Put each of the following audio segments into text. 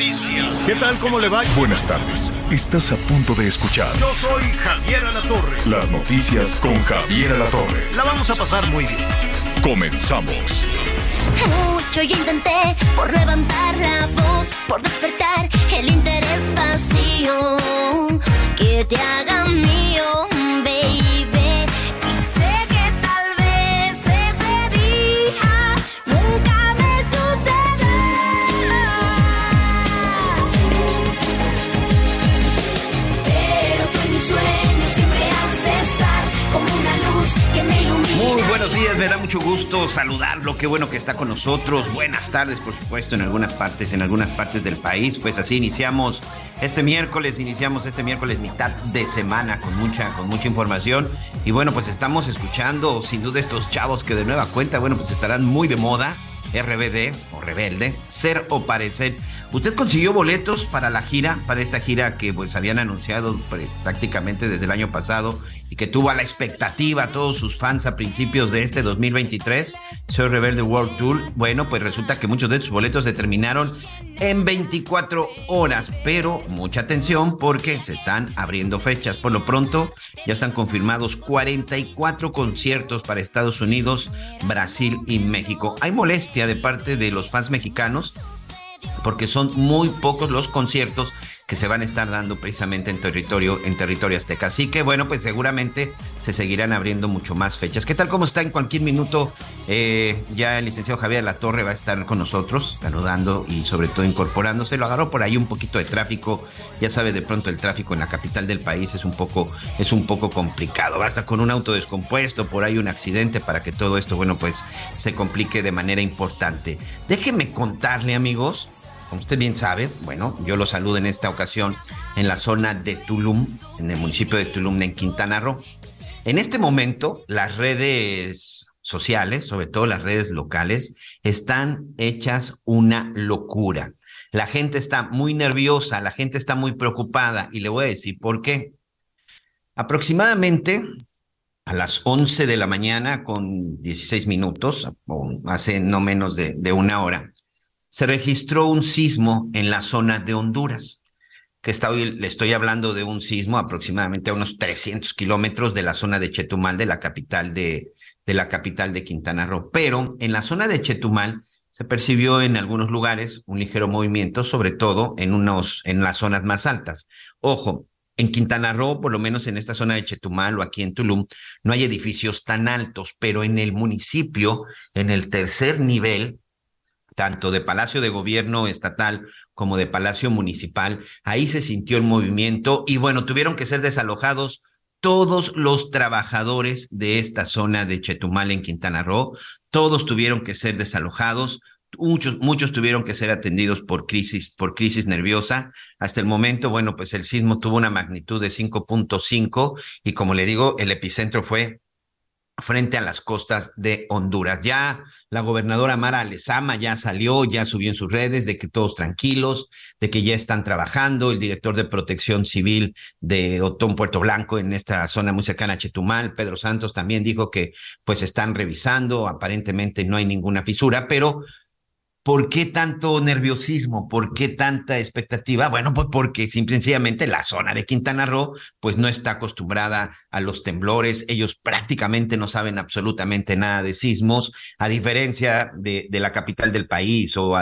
noticias. ¿Qué tal? ¿Cómo le va? Buenas tardes. Estás a punto de escuchar Yo soy Javier Alatorre. las noticias con Javier Alatorre. La vamos a pasar muy bien. Comenzamos. Mucho yo intenté por levantar la voz, por despertar el interés vacío que te haga mío, me da mucho gusto saludarlo. Qué bueno que está con nosotros. Buenas tardes, por supuesto, en algunas partes, en algunas partes del país. Pues así iniciamos este miércoles, iniciamos este miércoles mitad de semana con mucha, con mucha información. Y bueno, pues estamos escuchando sin duda estos chavos que de nueva cuenta, bueno, pues estarán muy de moda. RBD o Rebelde, Ser o Parecer. ¿Usted consiguió boletos para la gira, para esta gira que pues habían anunciado pr- prácticamente desde el año pasado y que tuvo a la expectativa a todos sus fans a principios de este 2023? Soy Rebelde World Tour. Bueno, pues resulta que muchos de estos boletos se terminaron en 24 horas, pero mucha atención porque se están abriendo fechas. Por lo pronto, ya están confirmados 44 conciertos para Estados Unidos, Brasil y México. Hay molestia de parte de los fans mexicanos porque son muy pocos los conciertos que se van a estar dando precisamente en territorio en territorio azteca. Así que bueno, pues seguramente se seguirán abriendo mucho más fechas. ¿Qué tal cómo está en cualquier minuto? eh, ya el licenciado Javier La Torre va a estar con nosotros, saludando y sobre todo incorporándose. Lo agarró por ahí un poquito de tráfico. Ya sabe, de pronto el tráfico en la capital del país es un poco es un poco complicado. Basta con un auto descompuesto, por ahí un accidente para que todo esto, bueno, pues se complique de manera importante. Déjeme contarle, amigos, como usted bien sabe, bueno, yo lo saludo en esta ocasión en la zona de Tulum, en el municipio de Tulum, en Quintana Roo. En este momento, las redes sociales, sobre todo las redes locales, están hechas una locura. La gente está muy nerviosa, la gente está muy preocupada y le voy a decir por qué. Aproximadamente a las 11 de la mañana con 16 minutos, o hace no menos de, de una hora, se registró un sismo en la zona de Honduras, que está hoy, le estoy hablando de un sismo aproximadamente a unos 300 kilómetros de la zona de Chetumal, de la capital de, de la capital de Quintana Roo. Pero en la zona de Chetumal se percibió en algunos lugares un ligero movimiento, sobre todo en unos, en las zonas más altas. Ojo, en Quintana Roo, por lo menos en esta zona de Chetumal o aquí en Tulum, no hay edificios tan altos, pero en el municipio, en el tercer nivel, tanto de Palacio de Gobierno Estatal como de Palacio Municipal. Ahí se sintió el movimiento y bueno, tuvieron que ser desalojados todos los trabajadores de esta zona de Chetumal en Quintana Roo. Todos tuvieron que ser desalojados. Muchos, muchos tuvieron que ser atendidos por crisis, por crisis nerviosa. Hasta el momento, bueno, pues el sismo tuvo una magnitud de 5.5 y como le digo, el epicentro fue frente a las costas de Honduras. Ya la gobernadora Mara Lezama ya salió, ya subió en sus redes de que todos tranquilos, de que ya están trabajando. El director de protección civil de Otón Puerto Blanco en esta zona muy cercana a Chetumal, Pedro Santos, también dijo que pues están revisando, aparentemente no hay ninguna fisura, pero ¿Por qué tanto nerviosismo? ¿Por qué tanta expectativa? Bueno, pues porque simple y sencillamente la zona de Quintana Roo pues no está acostumbrada a los temblores. Ellos prácticamente no saben absolutamente nada de sismos, a diferencia de, la capital del país o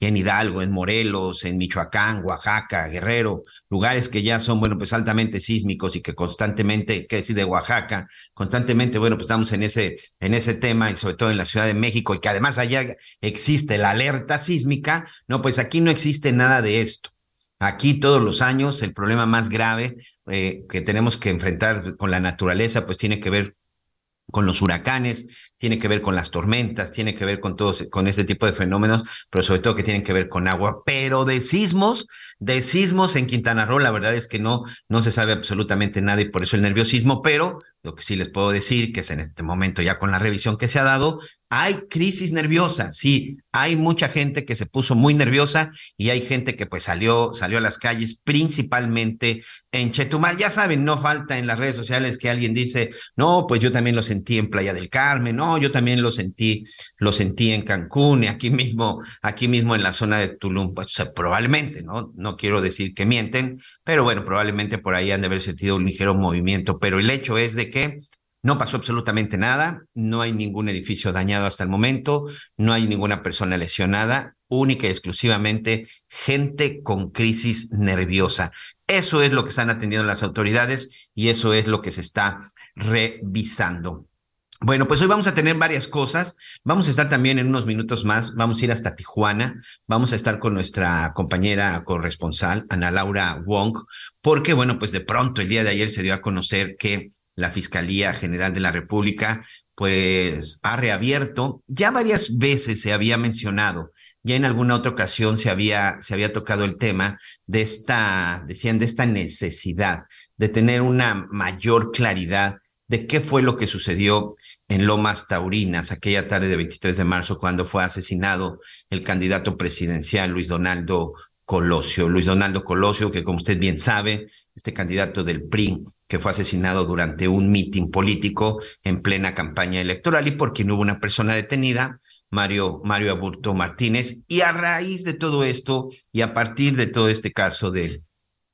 en Hidalgo, en Morelos, en Michoacán, Oaxaca, Guerrero, lugares que ya son, bueno, pues altamente sísmicos y que constantemente, que decir de Oaxaca, constantemente, bueno, pues estamos en ese, en ese tema y sobre todo en la Ciudad de México y que además allá existe la alerta sísmica, no, pues aquí no existe nada de esto. Aquí todos los años el problema más grave eh, que tenemos que enfrentar con la naturaleza pues tiene que ver con los huracanes, tiene que ver con las tormentas, tiene que ver con todos, con este tipo de fenómenos, pero sobre todo que tienen que ver con agua. Pero de sismos, de sismos en Quintana Roo, la verdad es que no, no se sabe absolutamente nada y por eso el nerviosismo, pero lo que sí les puedo decir, que es en este momento ya con la revisión que se ha dado, hay crisis nerviosa, sí, hay mucha gente que se puso muy nerviosa y hay gente que pues salió, salió a las calles, principalmente en Chetumal. Ya saben, no falta en las redes sociales que alguien dice, no, pues yo también lo sentí en Playa del Carmen, no, yo también lo sentí, lo sentí en Cancún y aquí mismo, aquí mismo en la zona de Tulum. Pues, probablemente, ¿no? No quiero decir que mienten, pero bueno, probablemente por ahí han de haber sentido un ligero movimiento, pero el hecho es de que no pasó absolutamente nada, no hay ningún edificio dañado hasta el momento, no hay ninguna persona lesionada, única y exclusivamente gente con crisis nerviosa. Eso es lo que están atendiendo las autoridades y eso es lo que se está revisando. Bueno, pues hoy vamos a tener varias cosas. Vamos a estar también en unos minutos más. Vamos a ir hasta Tijuana. Vamos a estar con nuestra compañera corresponsal, Ana Laura Wong, porque, bueno, pues de pronto el día de ayer se dio a conocer que la Fiscalía General de la República, pues ha reabierto. Ya varias veces se había mencionado, ya en alguna otra ocasión se había, se había tocado el tema de esta, decían, de esta necesidad de tener una mayor claridad de qué fue lo que sucedió en Lomas Taurinas aquella tarde de 23 de marzo cuando fue asesinado el candidato presidencial Luis Donaldo Colosio. Luis Donaldo Colosio, que como usted bien sabe, este candidato del PRI que fue asesinado durante un mitin político en plena campaña electoral y por quien hubo una persona detenida, Mario, Mario Aburto Martínez. Y a raíz de todo esto y a partir de todo este caso de,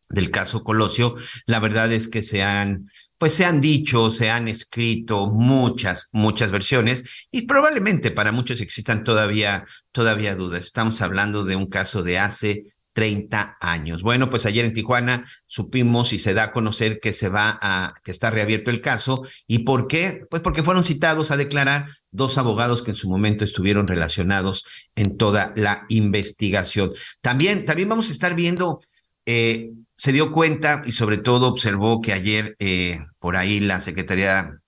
del caso Colosio, la verdad es que se han, pues se han dicho, se han escrito muchas, muchas versiones y probablemente para muchos existan todavía, todavía dudas. Estamos hablando de un caso de hace 30 años. Bueno, pues ayer en Tijuana supimos y se da a conocer que se va a, que está reabierto el caso. ¿Y por qué? Pues porque fueron citados a declarar dos abogados que en su momento estuvieron relacionados en toda la investigación. También, también vamos a estar viendo, eh, se dio cuenta y sobre todo observó que ayer eh, por ahí la Secretaría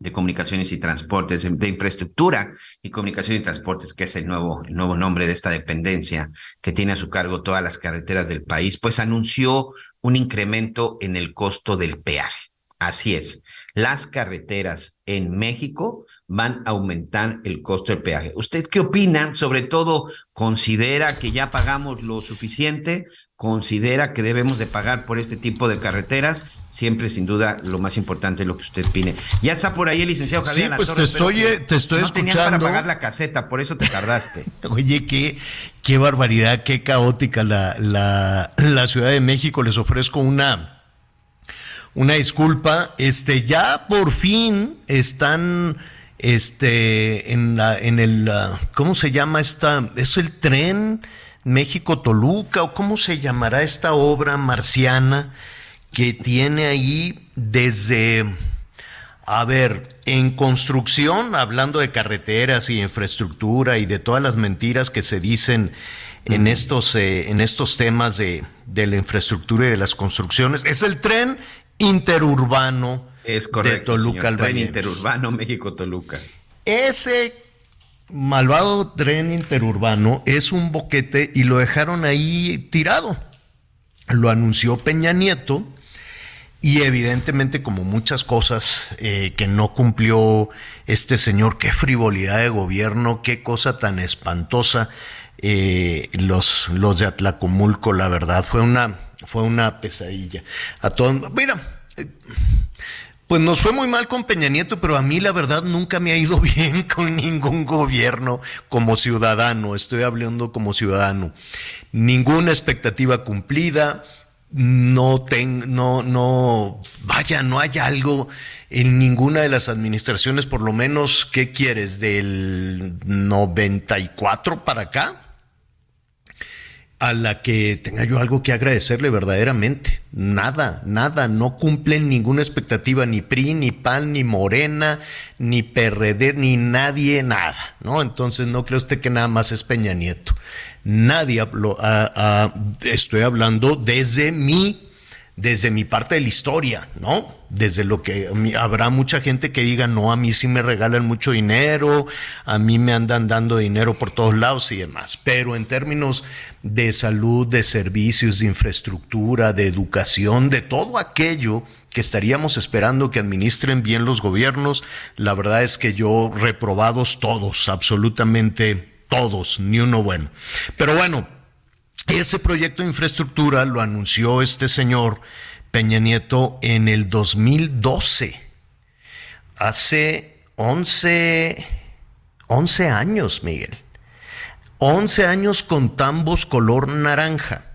de Comunicaciones y Transportes, de Infraestructura y Comunicación y Transportes, que es el nuevo, el nuevo nombre de esta dependencia que tiene a su cargo todas las carreteras del país, pues anunció un incremento en el costo del peaje. Así es, las carreteras en México van a aumentar el costo del peaje. ¿Usted qué opina? Sobre todo, ¿considera que ya pagamos lo suficiente? ¿Considera que debemos de pagar por este tipo de carreteras? Siempre, sin duda, lo más importante es lo que usted opine. Ya está por ahí el licenciado Javier Sí, pues te estoy, te estoy no escuchando. tenías para pagar la caseta, por eso te tardaste. Oye, qué, qué barbaridad, qué caótica la, la, la Ciudad de México. Les ofrezco una, una disculpa. Este, ya por fin están este en la en el uh, ¿cómo se llama esta? ¿Es el tren México Toluca o cómo se llamará esta obra marciana que tiene ahí desde a ver, en construcción, hablando de carreteras y infraestructura y de todas las mentiras que se dicen en estos, eh, en estos temas de, de la infraestructura y de las construcciones, es el tren interurbano Es correcto. de Toluca señor. al Tren interurbano México-Toluca. Ese malvado tren interurbano es un boquete y lo dejaron ahí tirado. Lo anunció Peña Nieto y evidentemente como muchas cosas eh, que no cumplió este señor, qué frivolidad de gobierno, qué cosa tan espantosa. eh, los, los de Atlacomulco, la verdad, fue una, fue una pesadilla. A todos, mira, eh, pues nos fue muy mal con Peña Nieto, pero a mí la verdad nunca me ha ido bien con ningún gobierno como ciudadano. Estoy hablando como ciudadano. Ninguna expectativa cumplida. No ten, no, no, vaya, no hay algo en ninguna de las administraciones, por lo menos, ¿qué quieres? Del 94 para acá a la que tenga yo algo que agradecerle verdaderamente. Nada, nada, no cumplen ninguna expectativa, ni PRI, ni PAN, ni Morena, ni PRD, ni nadie, nada, ¿no? Entonces no cree usted que nada más es Peña Nieto. Nadie habló, a- estoy hablando desde mi desde mi parte de la historia, ¿no? Desde lo que habrá mucha gente que diga, no, a mí sí me regalan mucho dinero, a mí me andan dando dinero por todos lados y demás. Pero en términos de salud, de servicios, de infraestructura, de educación, de todo aquello que estaríamos esperando que administren bien los gobiernos, la verdad es que yo reprobados todos, absolutamente todos, ni uno bueno. Pero bueno, ese proyecto de infraestructura lo anunció este señor Peña Nieto en el 2012. Hace 11, 11 años, Miguel. 11 años con tambos color naranja.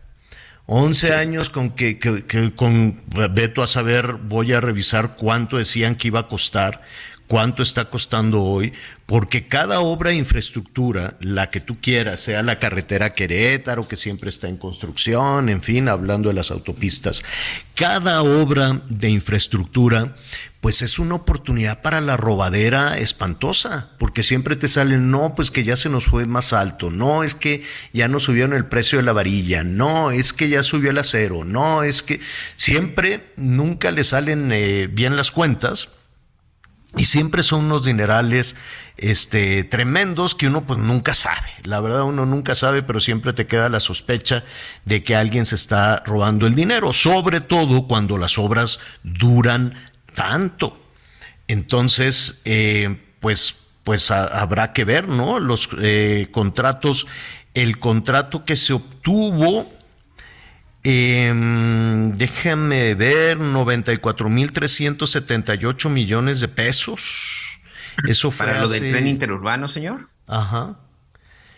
11 años con que, que, con Beto a saber, voy a revisar cuánto decían que iba a costar, cuánto está costando hoy, porque cada obra de infraestructura, la que tú quieras, sea la carretera Querétaro, que siempre está en construcción, en fin, hablando de las autopistas, cada obra de infraestructura, pues es una oportunidad para la robadera espantosa, porque siempre te salen, no, pues que ya se nos fue más alto, no, es que ya nos subieron el precio de la varilla, no, es que ya subió el acero, no, es que siempre, nunca le salen eh, bien las cuentas y siempre son unos dinerales este, tremendos que uno pues nunca sabe. La verdad uno nunca sabe, pero siempre te queda la sospecha de que alguien se está robando el dinero, sobre todo cuando las obras duran tanto. Entonces, eh, pues, pues habrá que ver, ¿no? Los eh, contratos, el contrato que se obtuvo eh, déjame ver, 94.378 millones de pesos. Eso fue Para lo del tren interurbano, señor. Ajá.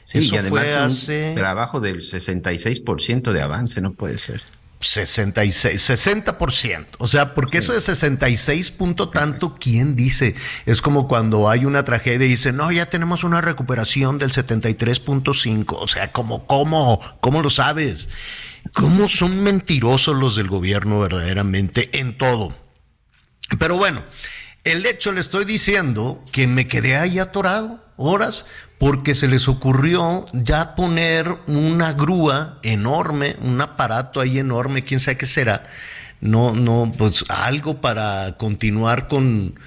Sí, y además un trabajo del 66% de avance, no puede ser. 66, 60%. O sea, porque eso de 66 punto tanto, ¿quién dice? Es como cuando hay una tragedia y dice, no, ya tenemos una recuperación del 73.5. O sea, como, ¿cómo? ¿Cómo lo sabes? ¿Cómo son mentirosos los del gobierno verdaderamente en todo? Pero bueno, el hecho le estoy diciendo que me quedé ahí atorado horas porque se les ocurrió ya poner una grúa enorme, un aparato ahí enorme, quién sabe qué será. No, no, pues algo para continuar con,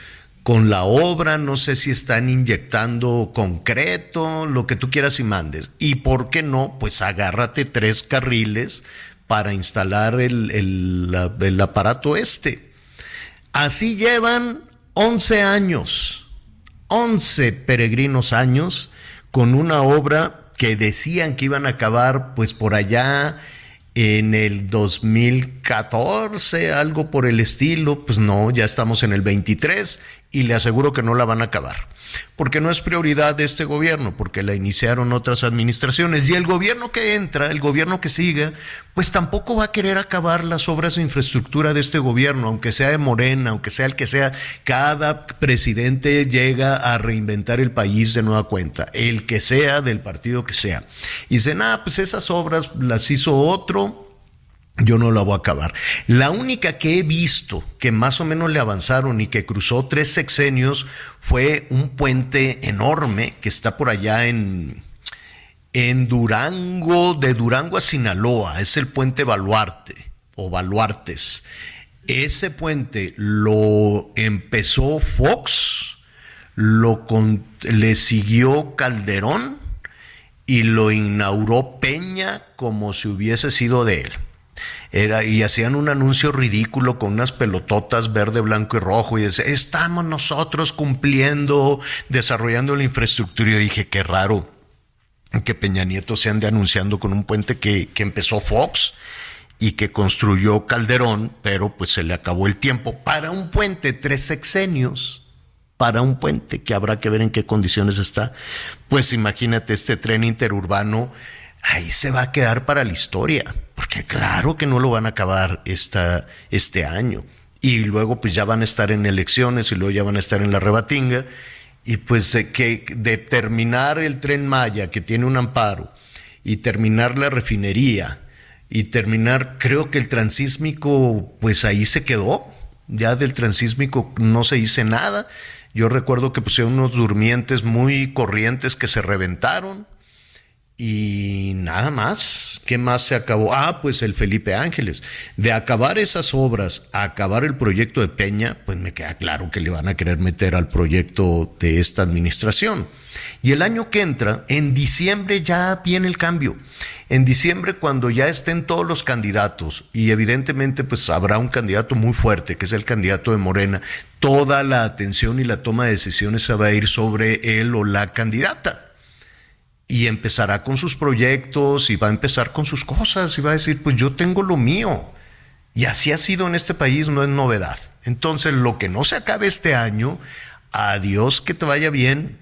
con la obra, no sé si están inyectando concreto, lo que tú quieras y mandes. Y por qué no, pues agárrate tres carriles para instalar el, el, aparato este. Así llevan 11 años, 11 peregrinos años con una obra que decían que iban a acabar pues por allá en el 2014, algo por el estilo, pues no, ya estamos en el 23 y le aseguro que no la van a acabar, porque no es prioridad de este gobierno, porque la iniciaron otras administraciones. Y el gobierno que entra, el gobierno que siga, pues tampoco va a querer acabar las obras de infraestructura de este gobierno, aunque sea de Morena, aunque sea el que sea, cada presidente llega a reinventar el país de nueva cuenta, el que sea del partido que sea. Y dicen, ah, pues esas obras las hizo otro, yo no la voy a acabar. La única que he visto que más o menos le avanzaron y que cruzó tres sexenios fue un puente enorme que está por allá en, en Durango, de Durango a Sinaloa. Es el puente Baluarte o Baluartes. Ese puente lo empezó Fox, lo le siguió Calderón y lo inauguró Peña como si hubiese sido de él era, y hacían un anuncio ridículo con unas pelototas verde, blanco y rojo y decía, estamos nosotros cumpliendo, desarrollando la infraestructura. Y yo dije, qué raro que Peña Nieto se ande anunciando con un puente que, que empezó Fox y que construyó Calderón, pero pues se le acabó el tiempo para un puente, tres sexenios para un puente que habrá que ver en qué condiciones está. Pues imagínate este tren interurbano ahí se va a quedar para la historia, porque claro que no lo van a acabar esta, este año. Y luego pues ya van a estar en elecciones y luego ya van a estar en la rebatinga. Y pues que de terminar el tren Maya, que tiene un amparo, y terminar la refinería, y terminar, creo que el transísmico, pues ahí se quedó. Ya del transísmico no se hizo nada. Yo recuerdo que pusieron unos durmientes muy corrientes que se reventaron y nada más. ¿Qué más se acabó? Ah, pues el Felipe Ángeles. De acabar esas obras a acabar el proyecto de Peña, pues me queda claro que le van a querer meter al proyecto de esta administración. Y el año que entra, en diciembre ya viene el cambio. En diciembre, cuando ya estén todos los candidatos, y evidentemente pues habrá un candidato muy fuerte, que es el candidato de Morena, toda la atención y la toma de decisiones se va a ir sobre él o la candidata y empezará con sus proyectos y va a empezar con sus cosas y va a decir, pues yo tengo lo mío. Y así ha sido en este país, no es novedad. Entonces, lo que no se acabe este año, adiós, que te vaya bien.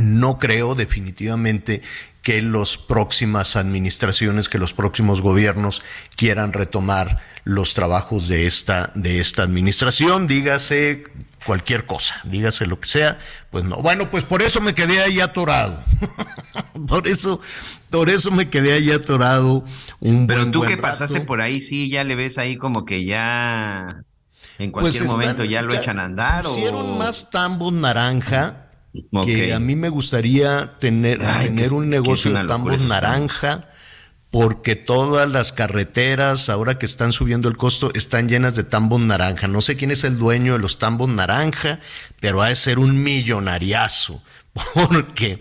No creo definitivamente que las próximas administraciones, que los próximos gobiernos quieran retomar los trabajos de esta, de esta administración, dígase cualquier cosa, dígase lo que sea, pues no. Bueno, pues por eso me quedé ahí atorado. por eso, por eso me quedé ahí atorado un Pero tú que pasaste por ahí, sí, ya le ves ahí como que ya en pues cualquier momento ya lo echan a andar. Hicieron más tambos naranja. Que a mí me gustaría tener, tener un negocio de tambos naranja porque todas las carreteras, ahora que están subiendo el costo, están llenas de tambos naranja. No sé quién es el dueño de los tambos naranja, pero ha de ser un millonariazo, porque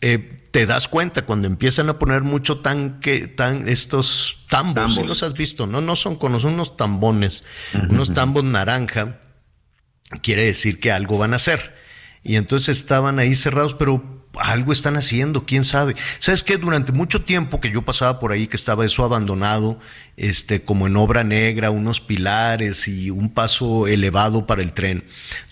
eh, te das cuenta cuando empiezan a poner mucho tanque, tan, estos tambos, tambos. los has visto, no, no son con unos tambones, unos tambos naranja, quiere decir que algo van a hacer. Y entonces estaban ahí cerrados, pero algo están haciendo, quién sabe. ¿Sabes qué? Durante mucho tiempo que yo pasaba por ahí, que estaba eso abandonado, este, como en obra negra, unos pilares y un paso elevado para el tren,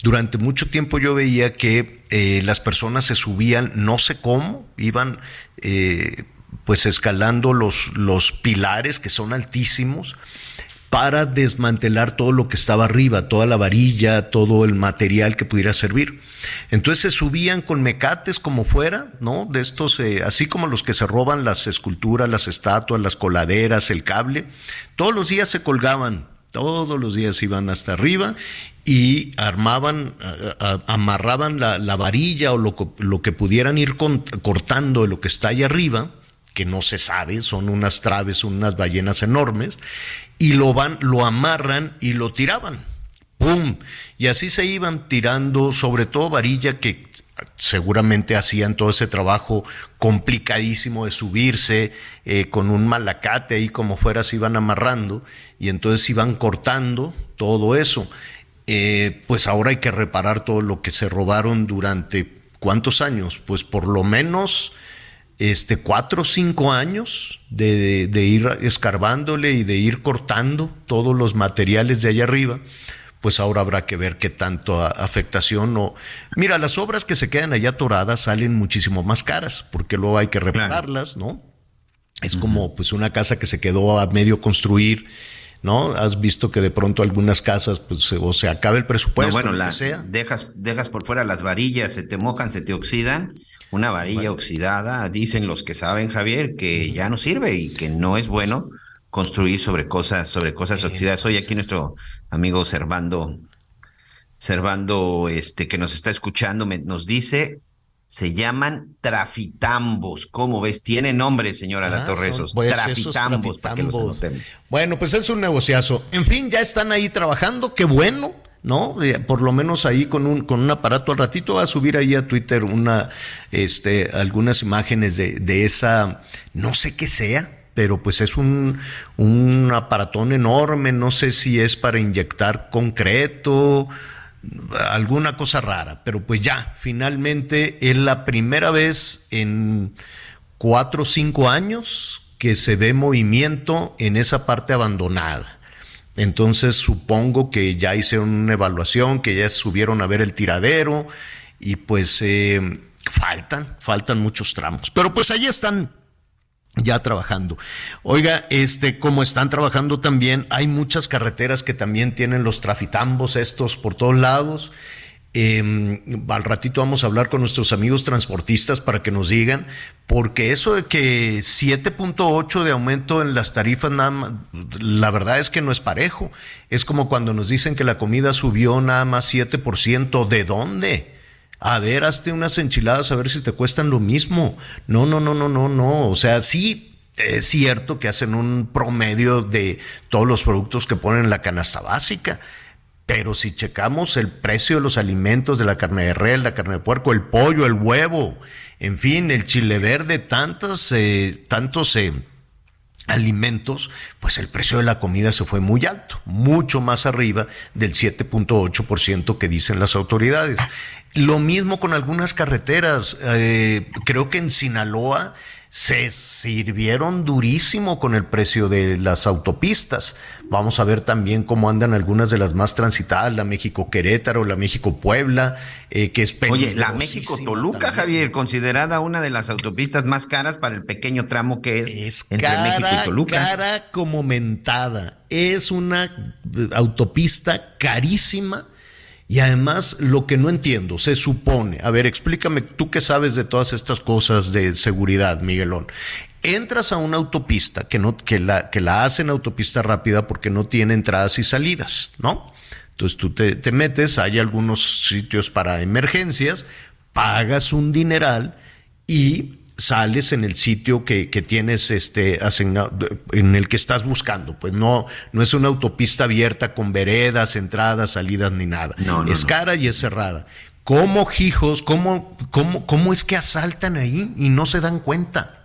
durante mucho tiempo yo veía que eh, las personas se subían, no sé cómo, iban eh, pues escalando los, los pilares que son altísimos para desmantelar todo lo que estaba arriba, toda la varilla, todo el material que pudiera servir. Entonces se subían con mecates como fuera, ¿no? De estos, eh, así como los que se roban las esculturas, las estatuas, las coladeras, el cable, todos los días se colgaban, todos los días iban hasta arriba y armaban, amarraban la, varilla o lo, que pudieran ir cortando de lo que está ahí arriba, que no se sabe, son unas traves, unas ballenas enormes, y lo van, lo amarran y lo tiraban. ¡Pum! Y así se iban tirando, sobre todo varilla que seguramente hacían todo ese trabajo complicadísimo de subirse eh, con un malacate ahí como fuera se iban amarrando y entonces iban cortando todo eso. Eh, pues ahora hay que reparar todo lo que se robaron durante cuántos años, pues por lo menos este, cuatro o cinco años de, ir escarbándole y de ir cortando todos los materiales de allá arriba, pues ahora habrá que ver qué tanto afectación o... Mira, las obras que se quedan allá atoradas salen muchísimo más caras, porque luego hay que repararlas, ¿no? Es como pues una casa que se quedó a medio construir, ¿no? Has visto que de pronto algunas casas, pues, o se acaba el presupuesto, bueno, la, sea. Dejas, dejas por fuera las varillas, se te mojan, se te oxidan, una varilla oxidada, dicen los que saben, Javier, que ya no sirve y que no es bueno construir sobre cosas, sobre cosas oxidadas. Hoy aquí nuestro amigo Servando, Servando, este, que nos está escuchando, nos dice, se llaman trafitambos. ¿Cómo ves? Tiene nombre, señora La ah, Torre, esos pues, trafitambos, Bueno, pues es un negociazo. En fin, ya están ahí trabajando, qué bueno ¿no? Eh, por lo menos ahí con un, con un aparato al ratito va a subir ahí a Twitter una, este, algunas imágenes de, de esa, no sé qué sea, pero pues es un, un aparatón enorme, no sé si es para inyectar concreto, alguna cosa rara, pero pues ya, finalmente es la primera vez en cuatro o cinco años que se ve movimiento en esa parte abandonada. Entonces supongo que ya hicieron una evaluación, que ya subieron a ver el tiradero y pues eh, faltan, faltan muchos tramos. Pero pues ahí están ya trabajando. Oiga, este, como están trabajando también, hay muchas carreteras que también tienen los trafitambos estos por todos lados eh, al ratito vamos a hablar con nuestros amigos transportistas para que nos digan, porque eso de que 7.8 de aumento en las tarifas, nada la verdad es que no es parejo. Es como cuando nos dicen que la comida subió nada más 7%. ¿De dónde? A ver, hazte unas enchiladas a ver si te cuestan lo mismo. No, no, no, no, no, no. O sea, sí es cierto que hacen un promedio de todos los productos que ponen en la canasta básica. Pero si checamos el precio de los alimentos de la carne de res, la carne de puerco, el pollo, el huevo, en fin, el chile verde, tantos, eh, tantos eh, alimentos, pues el precio de la comida se fue muy alto, mucho más arriba del 7.8% que dicen las autoridades. Lo mismo con algunas carreteras. Eh, creo que en Sinaloa se sirvieron durísimo con el precio de las autopistas. Vamos a ver también cómo andan algunas de las más transitadas, la México Querétaro, la México Puebla, eh, que es Oye, la México Toluca, Javier, considerada una de las autopistas más caras para el pequeño tramo que es, entre México y Toluca. Cara como mentada. Es una autopista carísima y además, lo que no entiendo, se supone, a ver, explícame, tú que sabes de todas estas cosas de seguridad, Miguelón. Entras a una autopista que, no, que, la, que la hacen autopista rápida porque no tiene entradas y salidas, ¿no? Entonces tú te, te metes, hay algunos sitios para emergencias, pagas un dineral y sales en el sitio que, tienes este asignado, en el que estás buscando. Pues no, no es una autopista abierta con veredas, entradas, salidas ni nada. es cara y es cerrada. ¿Cómo, hijos, cómo, cómo, cómo es que asaltan ahí y no se dan cuenta?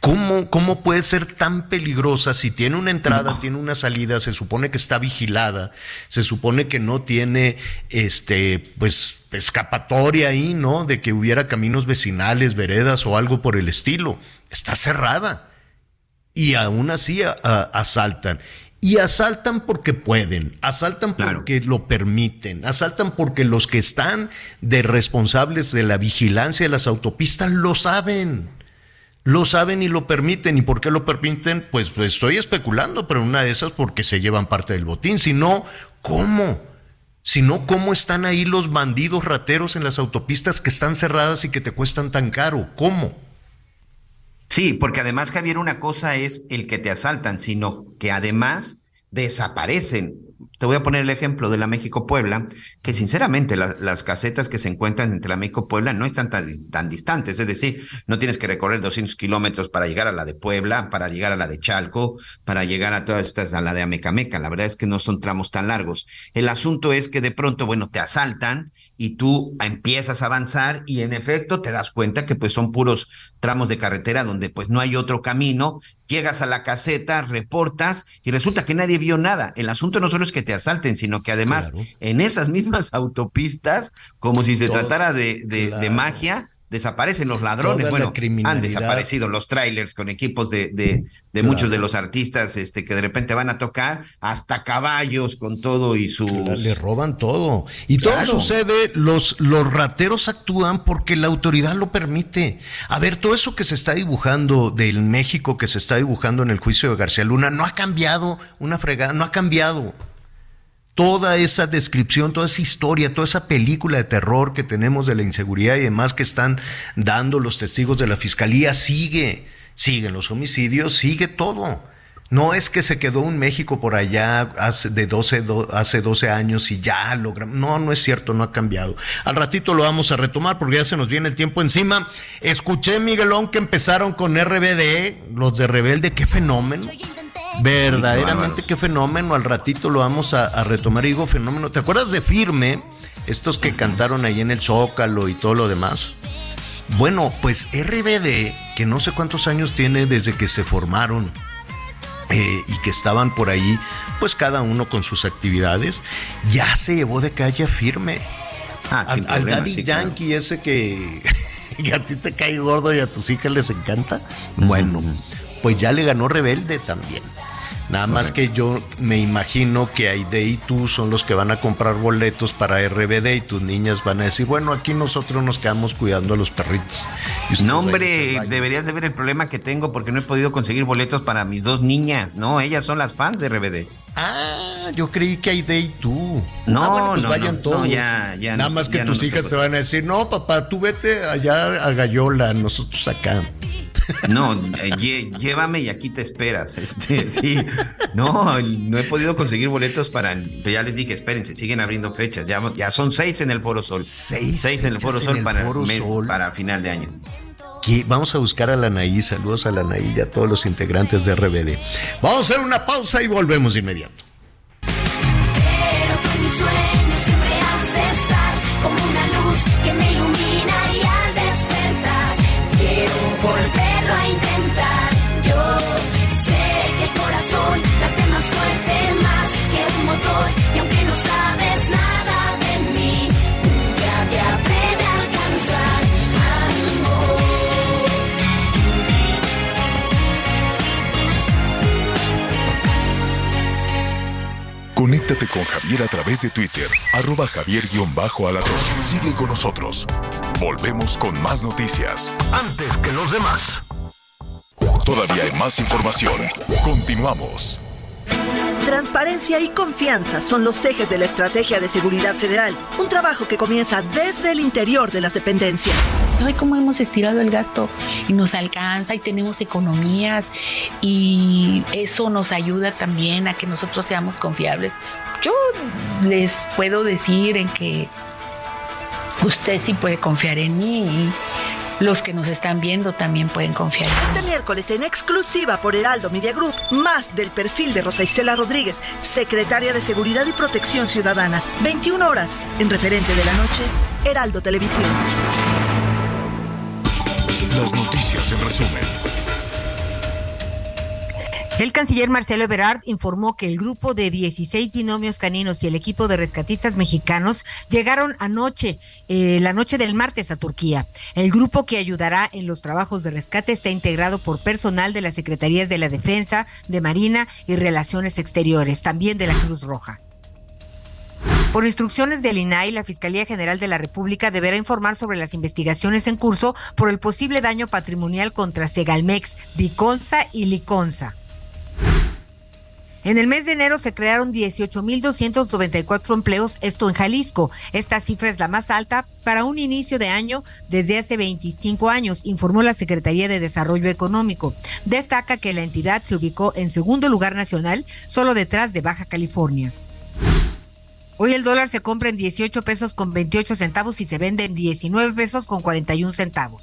¿Cómo, ¿Cómo puede ser tan peligrosa si tiene una entrada, tiene una salida, se supone que está vigilada, se supone que no tiene este, pues, escapatoria ahí, ¿no? De que hubiera caminos vecinales, veredas o algo por el estilo. Está cerrada. Y aún así asaltan. Y asaltan porque pueden, asaltan porque lo permiten, asaltan porque los que están de responsables de la vigilancia de las autopistas lo saben lo saben y lo permiten. ¿Y por qué lo permiten? Pues, estoy especulando, pero una de esas porque se llevan parte del botín. Si no, ¿cómo? Si no, ¿cómo están ahí los bandidos rateros en las autopistas que están cerradas y que te cuestan tan caro? ¿Cómo? Sí, porque además, Javier, una cosa es el que te asaltan, sino que además desaparecen te voy a poner el ejemplo de la México-Puebla, que sinceramente las casetas que se encuentran entre la México-Puebla no están tan, tan, distantes, es decir, no tienes que recorrer 200 kilómetros para llegar a la de Puebla, para llegar a la de Chalco, para llegar a todas estas, a la de Amecameca, la verdad es que no son tramos tan largos. El asunto es que de pronto, bueno, te asaltan y tú empiezas a avanzar y en efecto te das cuenta que pues son puros tramos de carretera donde pues no hay otro camino llegas a la caseta, reportas y resulta que nadie vio nada. El asunto no solo es que te asalten, sino que además en esas mismas autopistas, como si se tratara de, de magia, desaparecen los ladrones. bueno, han desaparecido los trailers con equipos de, de, muchos de los artistas este, que de repente van a tocar, hasta caballos con todo y sus. Le roban todo. Y todo sucede, los, los rateros actúan porque la autoridad lo permite. A ver, todo eso que se está dibujando del México, que se está dibujando en el juicio de García Luna, no ha cambiado una fregada, no ha cambiado toda esa descripción, toda esa historia, toda esa película de terror que tenemos de la inseguridad y demás que están dando los testigos de la fiscalía sigue, siguen los homicidios, sigue todo. No es que se quedó un México por allá hace, de 12, hace 12 años y ya logramos. No, no es cierto, no ha cambiado. Al ratito lo vamos a retomar porque ya se nos viene el tiempo encima. Escuché, Miguelón, que empezaron con RBD, los de Rebelde, qué fenómeno. Verdaderamente qué fenómeno. Al ratito lo vamos a, retomar. Y digo fenómeno. ¿Te acuerdas de Firme? Estos que cantaron ahí en el Zócalo y todo lo demás. Bueno, pues RBD, que no sé cuántos años tiene desde que se formaron eh, y que estaban por ahí, pues cada uno con sus actividades, ya se llevó de calle firme. Ah, al, Daddy Yankee ese que, a ti te cae gordo y a tus hijas les encanta. Bueno, pues ya le ganó Rebelde también. Nada más que yo me imagino que Aide y tú son los que van a comprar boletos para RBD y tus niñas van a decir, bueno, aquí nosotros nos quedamos cuidando a los perritos. No, hombre, deberías de ver el problema que tengo porque no he podido conseguir boletos para mis dos niñas, ¿no? Ellas son las fans de RBD. Ah, yo creí que Aide y tú. No, ah, bueno, pues vayan todos. ya, ya Nada más que tus hijas te van a decir, no, papá, tú vete allá a Gallola, nosotros acá. No, eh, llévame y aquí te esperas. Este, sí. No, no he podido conseguir boletos para. Ya les dije, espérense, siguen abriendo fechas. Ya, ya son seis en el Foro Sol. Seis. Seis en el Foro Sol, para, Foro mes, Sol. para final de año. Aquí vamos a buscar a la Anaí. Saludos a la Anaí y a todos los integrantes de RBD. Vamos a hacer una pausa y volvemos de inmediato. Conéctate con Javier a través de Twitter, arroba javier-alatón. Sigue con nosotros. Volvemos con más noticias. Antes que los demás. Todavía hay más información. Continuamos. Transparencia y confianza son los ejes de la Estrategia de Seguridad Federal, un trabajo que comienza desde el interior de las dependencias. Ay, cómo hemos estirado el gasto y nos alcanza y tenemos economías y eso nos ayuda también a que nosotros seamos confiables. Yo les puedo decir en que usted sí puede confiar en mí y los que nos están viendo también pueden confiar. Este miércoles en exclusiva por Heraldo Media Group, más del perfil de Rosa Isela Rodríguez, secretaria de Seguridad y Protección Ciudadana. 21 horas en referente de la noche, Heraldo Televisión. Las noticias en resumen. El canciller Marcelo Ebrard informó que el grupo de 16 binomios caninos y el equipo de rescatistas mexicanos llegaron anoche, eh, la noche del martes a Turquía. El grupo que ayudará en los trabajos de rescate está integrado por personal de las Secretarías de la Defensa, de Marina y Relaciones Exteriores, también de la Cruz Roja. Por instrucciones del INAI, la Fiscalía General de la República deberá informar sobre las investigaciones en curso por el posible daño patrimonial contra Segalmex, Diconsa y Liconsa. En el mes de enero se crearon 18.294 empleos, esto en Jalisco. Esta cifra es la más alta para un inicio de año desde hace 25 años, informó la Secretaría de Desarrollo Económico. Destaca que la entidad se ubicó en segundo lugar nacional, solo detrás de Baja California. Hoy el dólar se compra en 18 pesos con 28 centavos y se vende en 19 pesos con 41 centavos.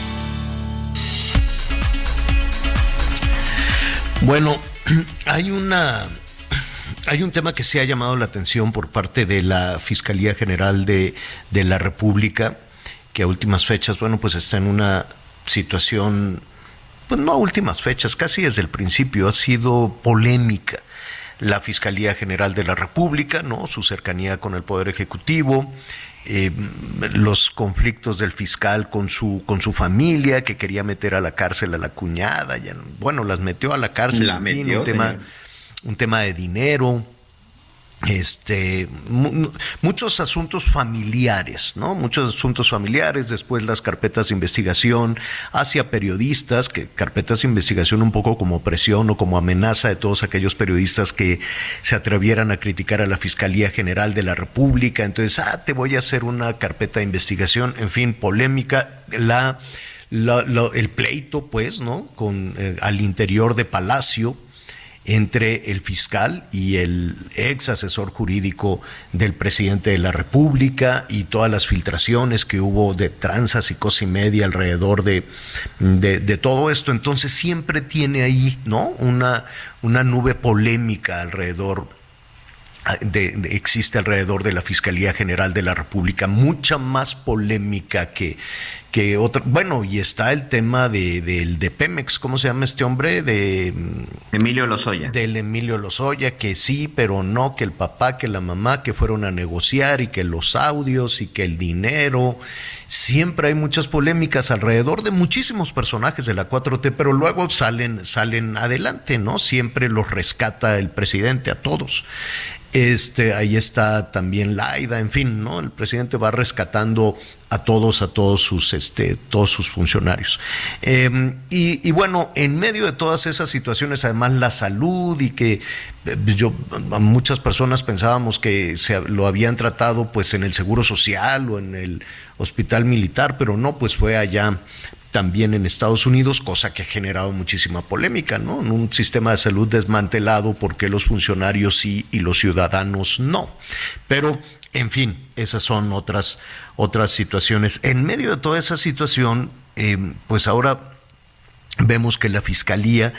Bueno, hay una hay un tema que se ha llamado la atención por parte de la Fiscalía General de, de la República, que a últimas fechas, bueno, pues está en una situación, pues no a últimas fechas, casi desde el principio ha sido polémica la Fiscalía General de la República, ¿no? Su cercanía con el Poder Ejecutivo, eh, los conflictos del fiscal con su con su familia que quería meter a la cárcel a la cuñada ya, bueno las metió a la cárcel La en fin, metió, un tema un tema de dinero este mu- muchos asuntos familiares, ¿no? Muchos asuntos familiares, después las carpetas de investigación hacia periodistas, que carpetas de investigación un poco como presión o como amenaza de todos aquellos periodistas que se atrevieran a criticar a la Fiscalía General de la República, entonces, ah, te voy a hacer una carpeta de investigación, en fin, polémica, la, la- el pleito, pues, ¿no? Con eh, al interior de Palacio entre el fiscal y el ex asesor jurídico del presidente de la República y todas las filtraciones que hubo de tranzas y cosa y media alrededor de, de, de todo esto. Entonces siempre tiene ahí, ¿no? Una, una nube polémica alrededor de- de- existe alrededor de la Fiscalía General de la República, mucha más polémica que, que otra. Bueno, y está el tema de, del de Pemex, ¿cómo se llama este hombre? De Emilio Lozoya. Del Emilio Lozoya, que sí, pero no, que el papá, que la mamá, que fueron a negociar y que los audios y que el dinero. Siempre hay muchas polémicas alrededor de muchísimos personajes de la 4T, pero luego salen, salen adelante, ¿no? Siempre los rescata el presidente a todos. Este, ahí está también Laida, en fin, ¿no? El presidente va rescatando a todos, a todos sus, este, todos sus funcionarios. Em, y, bueno, en medio de todas esas situaciones, además la salud y que eh, yo, muchas personas pensábamos que se lo habían tratado pues en el Seguro Social o en el Hospital Militar, pero no, pues fue allá también en Estados Unidos, cosa que ha generado muchísima polémica, ¿no? En un sistema de salud desmantelado, ¿por qué los funcionarios sí y los ciudadanos no? Pero, en fin, esas son otras, otras situaciones. En medio de toda esa situación, eh, pues ahora vemos que la Fiscalía,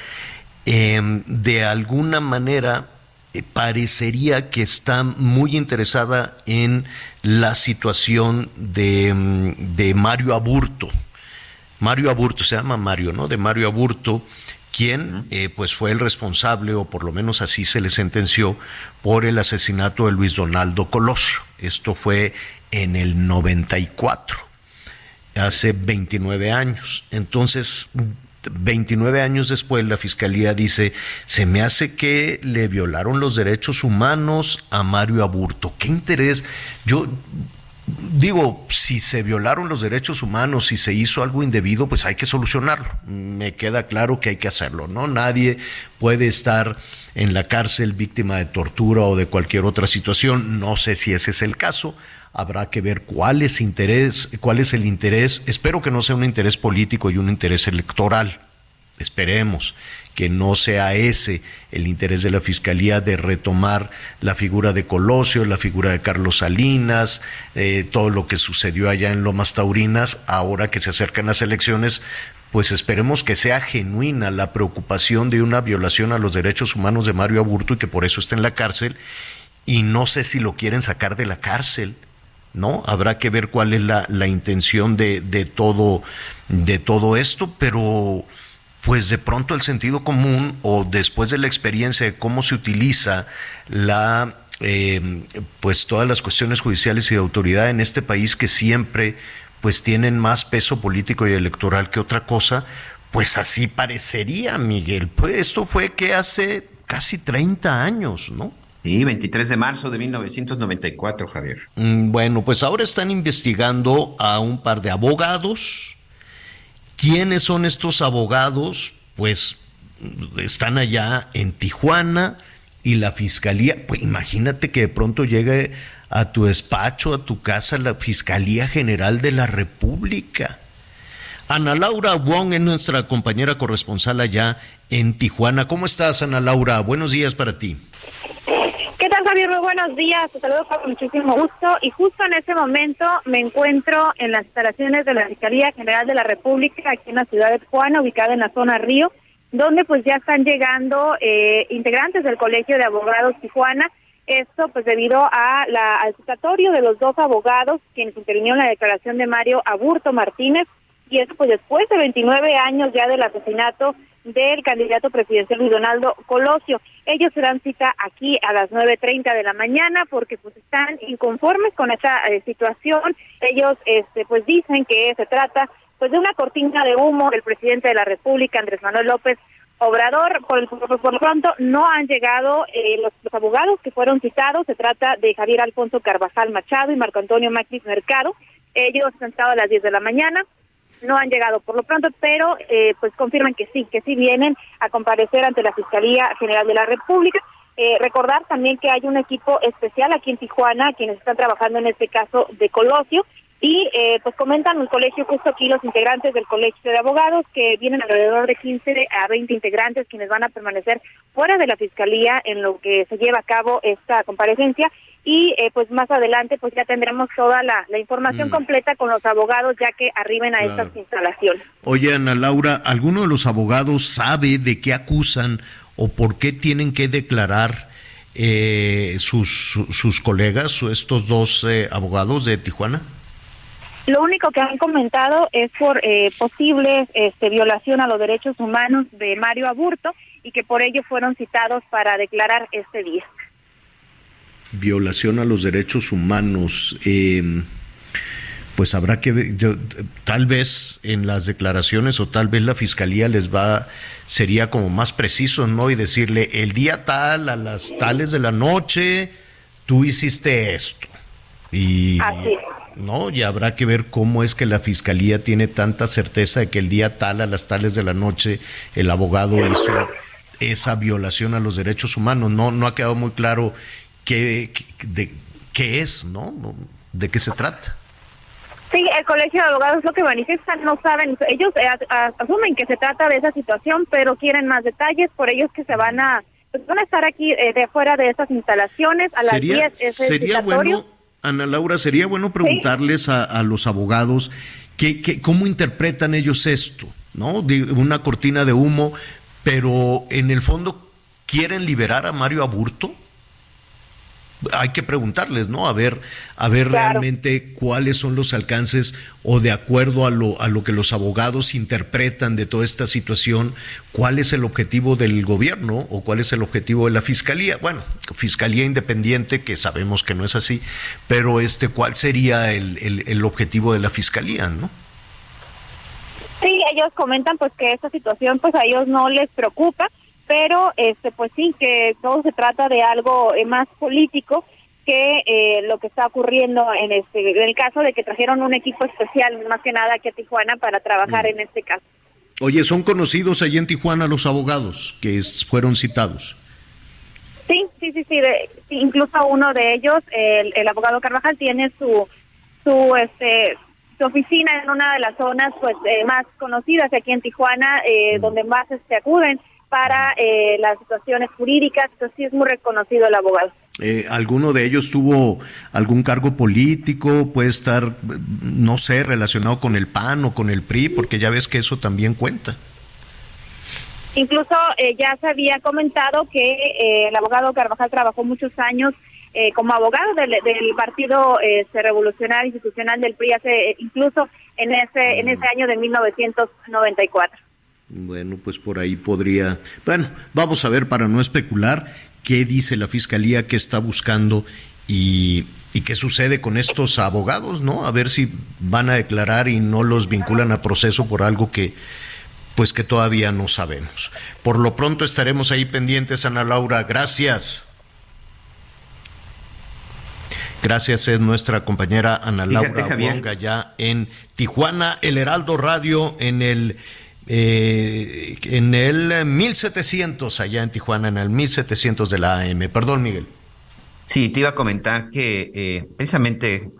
em, de alguna manera, eh, parecería que está muy interesada en la situación de, mm, de Mario Aburto, Mario Aburto, se llama Mario, ¿no? De Mario Aburto, quien eh, pues fue el responsable, o por lo menos así se le sentenció, por el asesinato de Luis Donaldo Colosio. Esto fue en el 94, hace 29 años. Entonces, 29 años después, la fiscalía dice, se me hace que le violaron los derechos humanos a Mario Aburto. ¿Qué interés? Yo digo, si se violaron los derechos humanos, si se hizo algo indebido, pues hay que solucionarlo. Me queda claro que hay que hacerlo, ¿no? Nadie puede estar en la cárcel víctima de tortura o de cualquier otra situación. No sé si ese es el caso. Habrá que ver cuál es, interés, cuál es el interés. Espero que no sea un interés político y un interés electoral. Esperemos que no sea ese el interés de la Fiscalía de retomar la figura de Colosio, la figura de Carlos Salinas, eh, todo lo que sucedió allá en Lomas Taurinas, ahora que se acercan las elecciones, pues esperemos que sea genuina la preocupación de una violación a los derechos humanos de Mario Aburto y que por eso está en la cárcel. Y no sé si lo quieren sacar de la cárcel, ¿no? Habrá que ver cuál es la, la intención de, de, todo, de todo esto, pero pues de pronto el sentido común o después de la experiencia de cómo se utiliza la eh, pues todas las cuestiones judiciales y de autoridad en este país que siempre pues tienen más peso político y electoral que otra cosa, pues así parecería, Miguel. Pues esto fue que hace casi 30 años, ¿no? Sí, 23 de marzo de 1994, Javier. Mm, bueno, pues ahora están investigando a un par de abogados, ¿Quiénes son estos abogados? Pues están allá en Tijuana y la fiscalía, pues imagínate que de pronto llegue a tu despacho, a tu casa, la Fiscalía General de la República. Ana Laura Wong es nuestra compañera corresponsal allá en Tijuana. ¿Cómo estás, Ana Laura? Buenos días para ti. ¿Qué tal, Javier? Buenos días. Te saludo con muchísimo gusto. Y justo en este momento me encuentro en las instalaciones de la Fiscalía General de la República, aquí en la ciudad de Tijuana, ubicada en la zona Río, donde pues ya están llegando eh, integrantes del Colegio de Abogados Tijuana. Esto pues debido a la, al citatorio de los dos abogados quienes intervinieron en la declaración de Mario Aburto Martínez y esto pues después de 29 años ya del asesinato del candidato presidencial Luis Donaldo Colosio. Ellos se dan cita aquí a las 9.30 de la mañana porque pues están inconformes con esta eh, situación. Ellos este pues dicen que se trata pues de una cortina de humo del presidente de la República, Andrés Manuel López Obrador. Por, por, lo pronto no han llegado eh, los, los, abogados que fueron citados. Se trata de Javier Alfonso Carvajal Machado y Marco Antonio Macris Mercado. Ellos han estado a las 10 de la mañana no han llegado por lo pronto, pero eh, pues confirman que sí, que sí vienen a comparecer ante la Fiscalía General de la República. Eh, recordar también que hay un equipo especial aquí en Tijuana, quienes están trabajando en este caso de Colosio, y eh, pues comentan un colegio, justo aquí los integrantes del Colegio de Abogados, que vienen alrededor de 15 a 20 integrantes quienes van a permanecer fuera de la Fiscalía en lo que se lleva a cabo esta comparecencia y eh, pues más adelante pues ya tendremos toda la, información mm. completa con los abogados ya que arriben a estas instalaciones. Oye Ana Laura, ¿alguno de los abogados sabe de qué acusan o por qué tienen que declarar eh, sus, sus colegas, estos dos eh, abogados de Tijuana? Lo único que han comentado es por posible este, violación a los derechos humanos de Mario Aburto y que por ello fueron citados para declarar este día violación a los derechos humanos, em, pues habrá que yo, tal vez en las declaraciones o tal vez la fiscalía les va sería como más preciso, ¿no? Y decirle el día tal a las tales de la noche tú hiciste esto. Y, Así. ¿no? Y habrá que ver cómo es que la fiscalía tiene tanta certeza de que el día tal, a las tales de la noche, el abogado hizo esa violación a los derechos humanos. No, no ha quedado muy claro qué, de, qué es, ¿no? ¿De qué se trata? Sí, el Colegio de Abogados lo que manifiestan, no saben, ellos eh, asumen que se trata de esa situación, pero quieren más detalles, por ellos que se van a, pues van a estar aquí eh, de fuera de esas instalaciones a las sería 10 es el sería bueno, Ana Laura, sería bueno preguntarles a, a los abogados que, que- cómo interpretan ellos esto, ¿no? De una cortina de humo, pero en el fondo quieren liberar a Mario Aburto. Hay que preguntarles, ¿no? A ver, a ver Claro. realmente cuáles son los alcances o de acuerdo a lo, a lo que los abogados interpretan de toda esta situación, cuál es el objetivo del gobierno o cuál es el objetivo de la fiscalía. Bueno, fiscalía independiente, que sabemos que no es así, pero este, ¿cuál sería el, el- el objetivo de la fiscalía, no? Sí, ellos comentan pues que esta situación pues a ellos no les preocupa, pero este pues sí que todo se trata de algo eh, más político que eh, lo que está ocurriendo en este en el caso de que trajeron un equipo especial más que nada aquí a Tijuana para trabajar en este caso. Oye, ¿son conocidos allí en Tijuana los abogados que es- fueron citados? Sí, sí, sí, sí, de- incluso uno de ellos, el, el abogado Carvajal tiene su su este su oficina en una de las zonas pues eh, más conocidas aquí en Tijuana, eh, donde más este acuden para eh, las situaciones jurídicas, entonces sí es muy reconocido el abogado. Eh, ¿Alguno de ellos tuvo algún cargo político? ¿Puede estar, eh, no sé, relacionado con el PAN o con el PRI? Porque ya ves que eso también cuenta. Incluso eh, ya se había comentado que eh, el abogado Carvajal trabajó muchos años eh, como abogado del, del Partido este, Revolucionario Institucional del PRI, hace, eh, incluso en ese, en ese año de 1994. Bueno, pues por ahí podría. Bueno, vamos a ver para no especular qué dice la fiscalía que está buscando y, y qué sucede con estos abogados, ¿no? A ver si van a declarar y no los vinculan a proceso por algo que pues que todavía no sabemos. Por lo pronto estaremos ahí pendientes, Ana Laura. Gracias. Gracias, es nuestra compañera Ana Laura. Wonga, ya en Tijuana, el Heraldo Radio, en el eh, en el 1700, allá en Tijuana, en el 1700 de la AM. Perdón, Miguel. Sí, te iba a comentar que eh, precisamente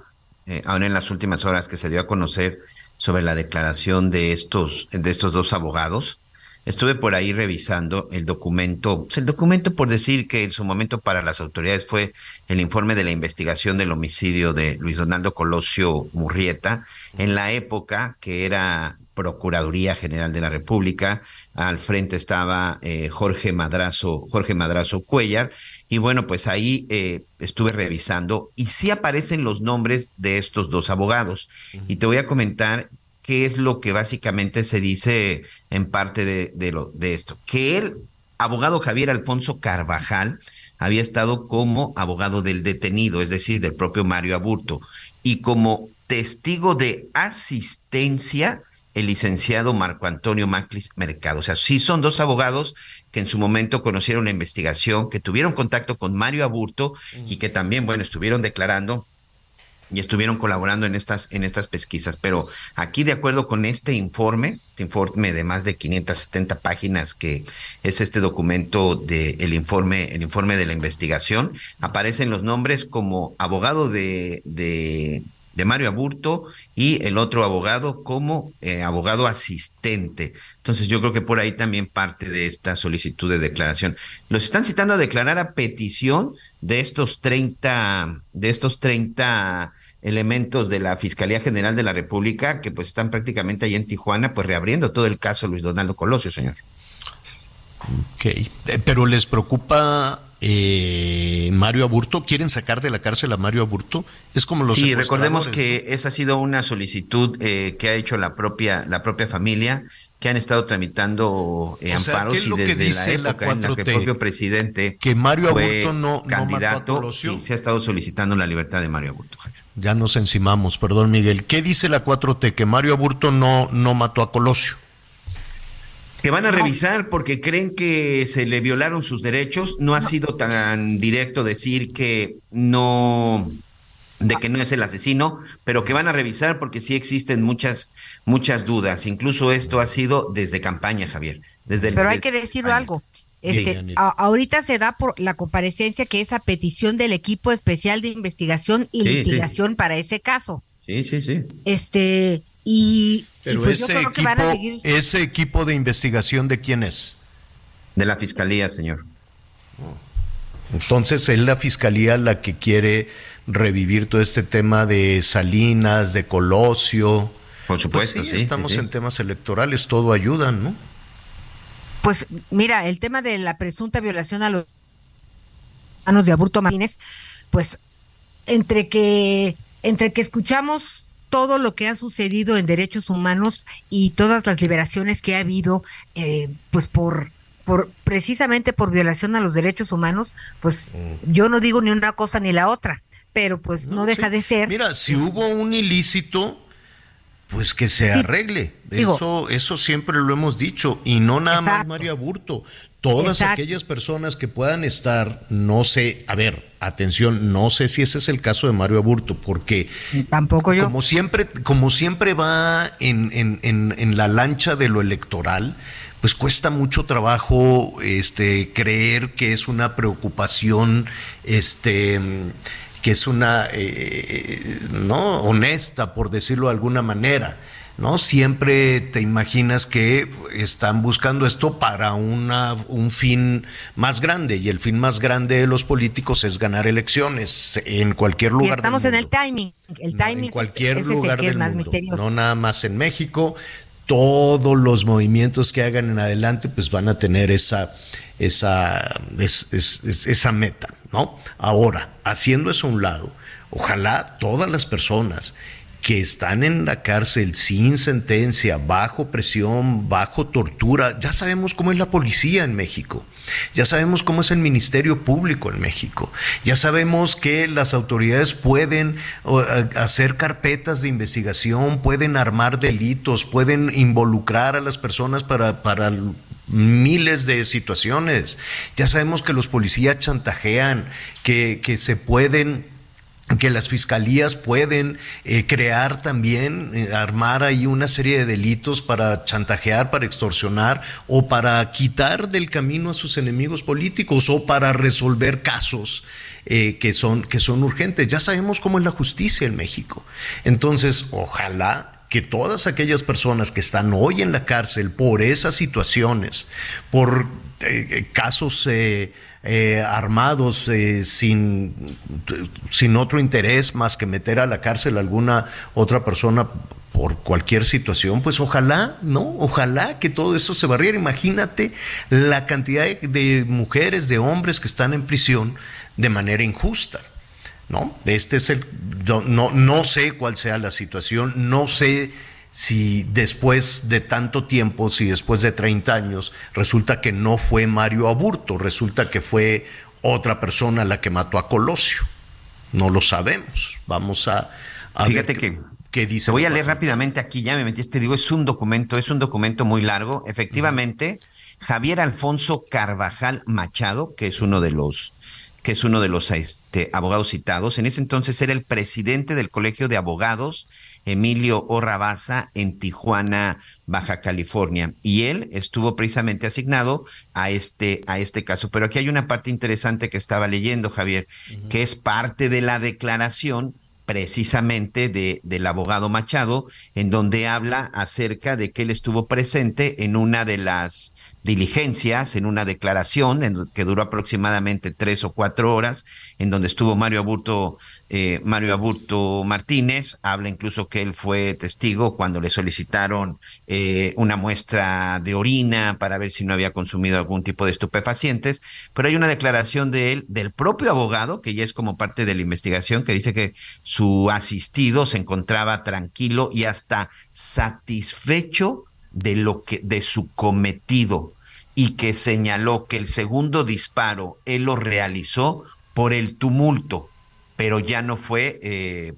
eh, en las últimas horas que se dio a conocer sobre la declaración de estos, de estos dos abogados, estuve por ahí revisando el documento, pues, el documento por decir que en su momento para las autoridades fue el informe de la investigación del homicidio de Luis Donaldo Colosio Murrieta, en la época que era Procuraduría General de la República, al frente estaba eh, Jorge Madrazo, Jorge Madrazo Cuellar, y bueno, pues ahí eh, estuve revisando y sí aparecen los nombres de estos dos abogados. Y te voy a comentar qué es lo que básicamente se dice en parte de, de, lo, de esto. Que el abogado Javier Alfonso Carvajal había estado como abogado del detenido, es decir, del propio Mario Aburto, y como testigo de asistencia el licenciado Marco Antonio Maclis Mercado. O sea, sí son dos abogados que en su momento conocieron la investigación, que tuvieron contacto con Mario Aburto y que también, bueno, estuvieron declarando y estuvieron colaborando en estas, en estas pesquisas. Pero aquí, de acuerdo con este informe, este informe de más de 570 páginas, que es este documento de el informe, el informe de la investigación, aparecen los nombres como abogado de, de, de Mario Aburto y el otro abogado como eh, abogado asistente. Entonces yo creo que por ahí también parte de esta solicitud de declaración. Los están citando a declarar a petición de estos 30, de estos 30 elementos de la Fiscalía General de la República que pues están prácticamente ahí en Tijuana, pues reabriendo todo el caso Luis Donaldo Colosio, señor. Ok, Eh, pero les preocupa eh, Mario Aburto. ¿Quieren sacar de la cárcel a Mario Aburto? Es como los Sí, recordemos que esa ha sido una solicitud eh, que ha hecho la propia, la propia familia, que han estado tramitando eh, sea, amparos ¿qué es y desde la la época en la que el 4T? propio presidente Que Mario fue Aburto no- candidato, sí, se ha estado solicitando la libertad de Mario Aburto. Ya nos encimamos, perdón Miguel. ¿Qué dice la 4T? Que Mario Aburto no, no mató a Colosio. Que van a revisar porque creen que se le violaron sus derechos. No ha sido tan directo decir que no de que no es el asesino, pero que van a revisar porque sí existen muchas muchas dudas. Incluso esto ha sido desde campaña, Javier. Desde el, pero hay que decirlo algo. Este, ahorita se da por la comparecencia que es a petición del equipo especial de investigación y litigación para ese caso. Sí, sí, sí. Este, y, pero pues ese, equipo, ese equipo de investigación de quién es? De la fiscalía, señor. Entonces es la fiscalía la que quiere revivir todo este tema de Salinas, de Colosio. Por supuesto, pues sí, Estamos en temas electorales, todo ayuda, ¿no? Pues mira, el tema de la presunta violación a los manos de Aburto Martínez, pues entre que entre que escuchamos todo lo que ha sucedido en derechos humanos y todas las liberaciones que ha habido, eh, pues por por precisamente por violación a los derechos humanos, pues mm. yo no digo ni una cosa ni la otra, pero pues no, deja de ser. Mira, si hubo un ilícito, pues que se arregle. eso, eso siempre lo hemos dicho. Y no nada más María Burto. Todas aquellas personas que puedan estar, no sé, a ver, atención, no sé si ese es el caso de Mario Aburto, porque tampoco yo. Como siempre, como siempre va en, en, en, en la lancha de lo electoral, pues cuesta mucho trabajo este creer que es una preocupación este que es una eh, no honesta por decirlo de alguna manera no siempre te imaginas que están buscando esto para una un fin más grande y el fin más grande de los políticos es ganar elecciones en cualquier lugar estamos en el timing el timing en cualquier lugar del mundo, no nada más en México. Todos los movimientos que hagan en adelante pues van a tener esa, esa, esa meta, ¿no? Ahora, haciendo eso a un lado, ojalá todas las personas que están en la cárcel sin sentencia, bajo presión, bajo tortura. Ya sabemos cómo es la policía en México, ya sabemos cómo es el Ministerio Público en México, ya sabemos que las autoridades pueden hacer carpetas de investigación, pueden armar delitos, pueden involucrar a las personas para, para miles de situaciones. Ya sabemos que los policías chantajean, que, que se pueden que las fiscalías pueden eh, crear también, eh, armar ahí una serie de delitos para chantajear, para extorsionar o para quitar del camino a sus enemigos políticos o para resolver casos eh, que, son, que son urgentes. Ya sabemos cómo es la justicia en México. Entonces, ojalá que todas aquellas personas que están hoy en la cárcel por esas situaciones, por casos eh, armados eh, sin, sin otro interés más que meter a la cárcel a alguna otra persona por cualquier situación, pues ojalá, ¿no? Ojalá que todo eso se barriera. Imagínate la cantidad de mujeres, de hombres que están en prisión de manera injusta. ¿No? Este es el no, no sé cuál sea la situación, no sé si después de tanto tiempo, si después de 30 años, resulta que no fue Mario Aburto, resulta que fue otra persona la que mató a Colosio. No lo sabemos. Vamos a, Fíjate que, que dice. Voy a leer rápidamente aquí, ya me metiste, digo, es un documento, es un documento muy largo. Efectivamente, Javier Alfonso Carvajal Machado, que es uno de los que es uno de los este, abogados citados. En ese entonces era el presidente del Colegio de Abogados Emilio Orrabaza en Tijuana, Baja California. Y él estuvo precisamente asignado a este, a este caso. Pero aquí hay una parte interesante que estaba leyendo, Javier, que es parte de la declaración precisamente de, del abogado Machado, en donde habla acerca de que él estuvo presente en una de las diligencias, en una declaración en, que duró aproximadamente tres o cuatro horas, en donde estuvo Mario Aburto eh, Mario Aburto Martínez habla incluso que él fue testigo cuando le solicitaron eh, una muestra de orina para ver si no había consumido algún tipo de estupefacientes, pero hay una declaración de él, del propio abogado, que ya es como parte de la investigación, que dice que su asistido se encontraba tranquilo y hasta satisfecho de lo que, de su cometido y que señaló que el segundo disparo él lo realizó por el tumulto pero ya no fue eh,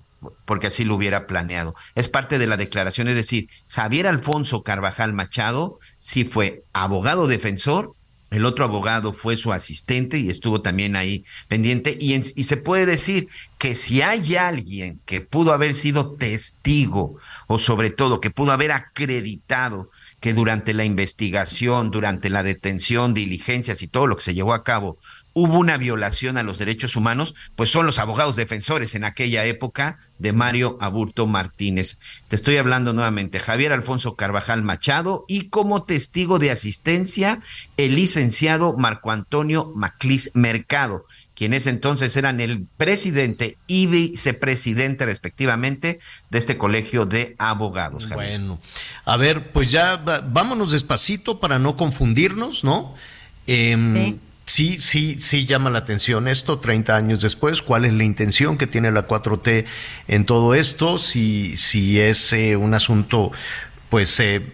porque así lo hubiera planeado. Es parte de la declaración, es decir, Javier Alfonso Carvajal Machado sí fue abogado defensor, el otro abogado fue su asistente y estuvo también ahí pendiente. Y, y, se puede decir que si hay alguien que pudo haber sido testigo o sobre todo que pudo haber acreditado que durante la investigación, durante la detención, diligencias y todo lo que se llevó a cabo, hubo una violación a los derechos humanos, pues son los abogados defensores en aquella época de Mario Aburto Martínez. Te estoy hablando nuevamente, Javier Alfonso Carvajal Machado y como testigo de asistencia, el licenciado Marco Antonio Maclis Mercado quienes entonces eran el presidente y vicepresidente respectivamente de este colegio de abogados. Bueno, a ver, pues ya vámonos despacito para no confundirnos, ¿no? Em, sí. Sí. sí, llama la atención esto 30 años después. ¿Cuál es la intención que tiene la 4T en todo esto? Si, si es eh, un asunto pues eh,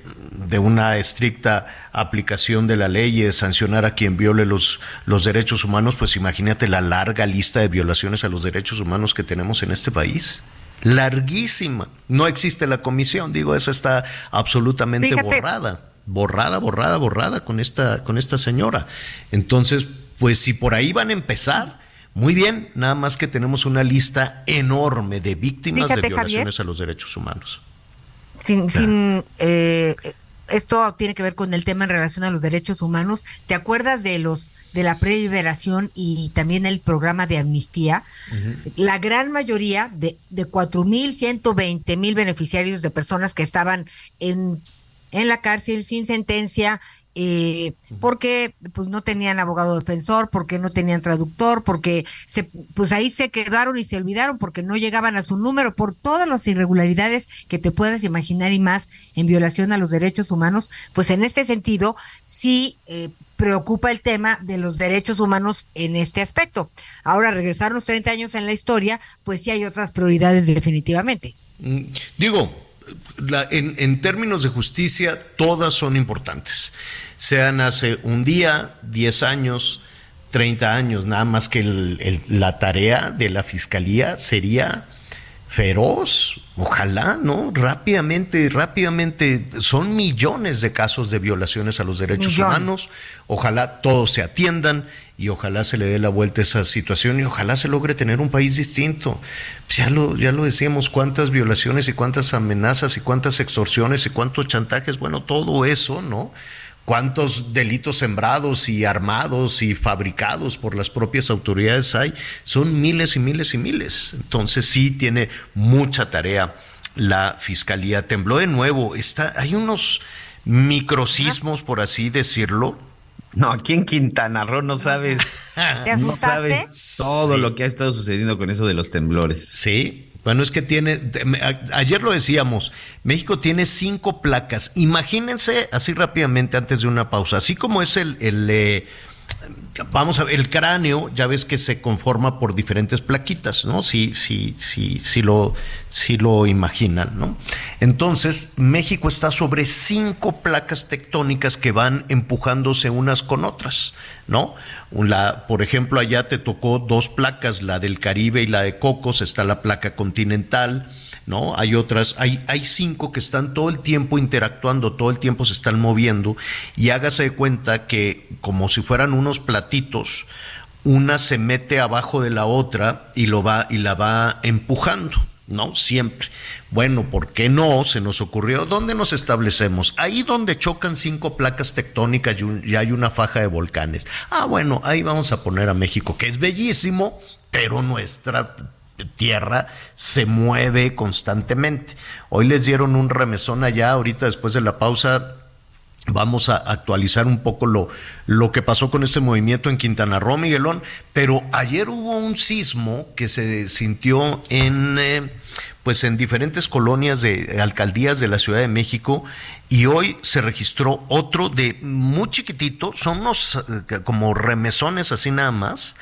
de una estricta aplicación de la ley y de sancionar a quien viole los, los derechos humanos, pues imagínate la larga lista de violaciones a los derechos humanos que tenemos en este país. Larguísima. No existe la comisión, digo, esa está absolutamente borrada. Borrada, borrada, borrada con esta, con esta señora. Entonces, pues si por ahí van a empezar, muy bien, nada más que tenemos una lista enorme de víctimas de violaciones a los derechos humanos. Sin, sin eh, esto tiene que ver con el tema en relación a los derechos humanos. ¿Te acuerdas de los de la preliberación y también el programa de amnistía? La gran mayoría de, de 4.120 mil beneficiarios de personas que estaban en, en la cárcel sin sentencia, eh, porque pues no tenían abogado defensor, porque no tenían traductor, porque se, pues ahí se quedaron y se olvidaron porque no llegaban a su número, por todas las irregularidades que te puedas imaginar y más en violación a los derechos humanos, pues en este sentido sí eh, preocupa el tema de los derechos humanos en este aspecto. Ahora, regresarnos 30 años en la historia, pues sí hay otras prioridades definitivamente. Mm, en, en, términos de justicia, todas son importantes. Sean hace un día, 10 años, 30 años, nada más que la tarea de la fiscalía sería feroz, ojalá, ¿no? Rápidamente, rápidamente, son millones de casos de violaciones a los derechos humanos, ojalá todos se atiendan y ojalá se le dé la vuelta a esa situación y ojalá se logre tener un país distinto. ya lo, ya lo decíamos, cuántas violaciones y cuántas amenazas y cuántas extorsiones y cuántos chantajes, bueno, todo eso, ¿no? cuántos delitos sembrados y armados y fabricados por las propias autoridades hay, son miles y miles y miles. Entonces sí tiene mucha tarea la fiscalía. Tembló de nuevo, está, hay unos microsismos, por así decirlo. No, aquí en Quintana Roo no sabes, no sabes todo lo que ha estado sucediendo con eso de los temblores. Sí, bueno, es que tiene, ayer lo decíamos, México tiene cinco placas. Imagínense así rápidamente antes de una pausa, así como es el, el eh, vamos a ver, el cráneo, ya ves que se conforma por diferentes plaquitas, ¿no? Si, sí, sí, sí lo, si lo imaginan, ¿no? Entonces, México está sobre cinco placas tectónicas que van empujándose unas con otras, ¿no? La, por ejemplo, allá te tocó dos placas, la del Caribe y la de Cocos, está la placa continental, ¿no? Hay otras, hay, hay cinco que están todo el tiempo interactuando, todo el tiempo se están moviendo, y hágase de cuenta que como si fueran unos platitos, una se mete abajo de la otra y lo va y la va empujando. ¿no? Siempre. Bueno, ¿por qué no? Se nos ocurrió, ¿dónde nos establecemos? Ahí donde chocan cinco placas tectónicas y, hay una faja de volcanes. Ah, bueno, ahí vamos a poner a México, que es bellísimo, pero nuestra tierra se mueve constantemente. Hoy les dieron un remesón allá, ahorita después de la pausa Vamos a actualizar un poco lo, lo que pasó con este movimiento en Quintana Roo, Miguelón, pero ayer hubo un sismo que se sintió en, eh, pues en diferentes colonias de alcaldías de la Ciudad de México y hoy se registró otro de muy chiquitito, son unos eh, como remesones así nada más,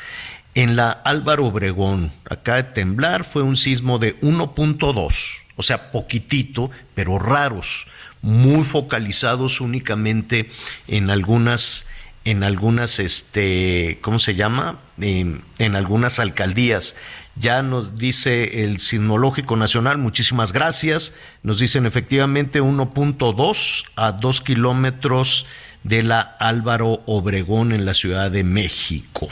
en la Álvaro Obregón. Acá de temblar fue un sismo de 1.2, o sea, poquitito, pero raros muy focalizados únicamente en algunas en algunas, este, ¿cómo se llama? en algunas alcaldías. Ya nos dice el Sismológico Nacional, muchísimas gracias. Nos dicen efectivamente 1.2 a 2 kilómetros de la Álvaro Obregón en la Ciudad de México.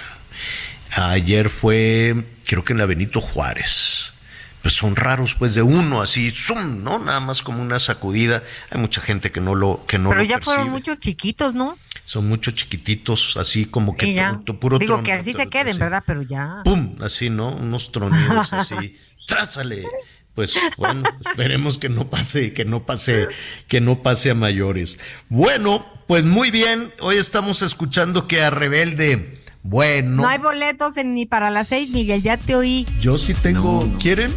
Ayer fue, creo que en la Benito Juárez. Pues son raros, pues de uno así, zoom, ¿no? Nada más como una sacudida. Hay mucha gente que no lo que no Pero ya fueron muchos chiquitos, ¿no? son muchos chiquititos, así como que puro, Digo que así se queden, ¿verdad? Pero ya. ¡Pum! Así, ¿no? Unos tronidos así. ¡Trázale! Pues bueno, esperemos que no pase, que no pase, que no pase a mayores. Bueno, pues muy bien. Hoy estamos escuchando que a Rebelde. Bueno. No hay boletos ni para las seis, Miguel, ya te oí. Yo sí tengo. ¿Quieren?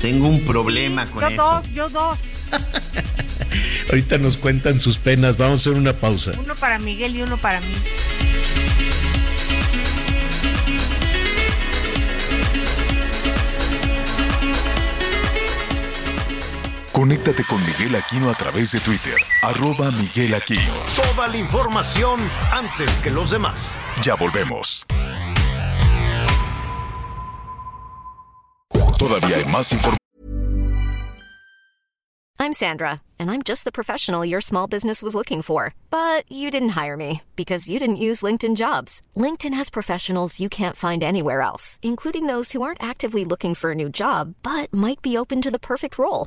Tengo un problema con yo eso. Yo dos, yo dos. Ahorita nos cuentan sus penas. Vamos a hacer una pausa. Uno para Miguel y uno para mí. Conéctate con Miguel Aquino a través de Twitter, arroba Miguel Aquino. Toda la información antes que los demás. Ya volvemos. Todavía hay más información. I'm Sandra, and I'm just the professional your small business was looking for. But you didn't hire me because you didn't use LinkedIn jobs. LinkedIn has professionals you can't find anywhere else, including those who aren't actively looking for a new job but might be open to the perfect role,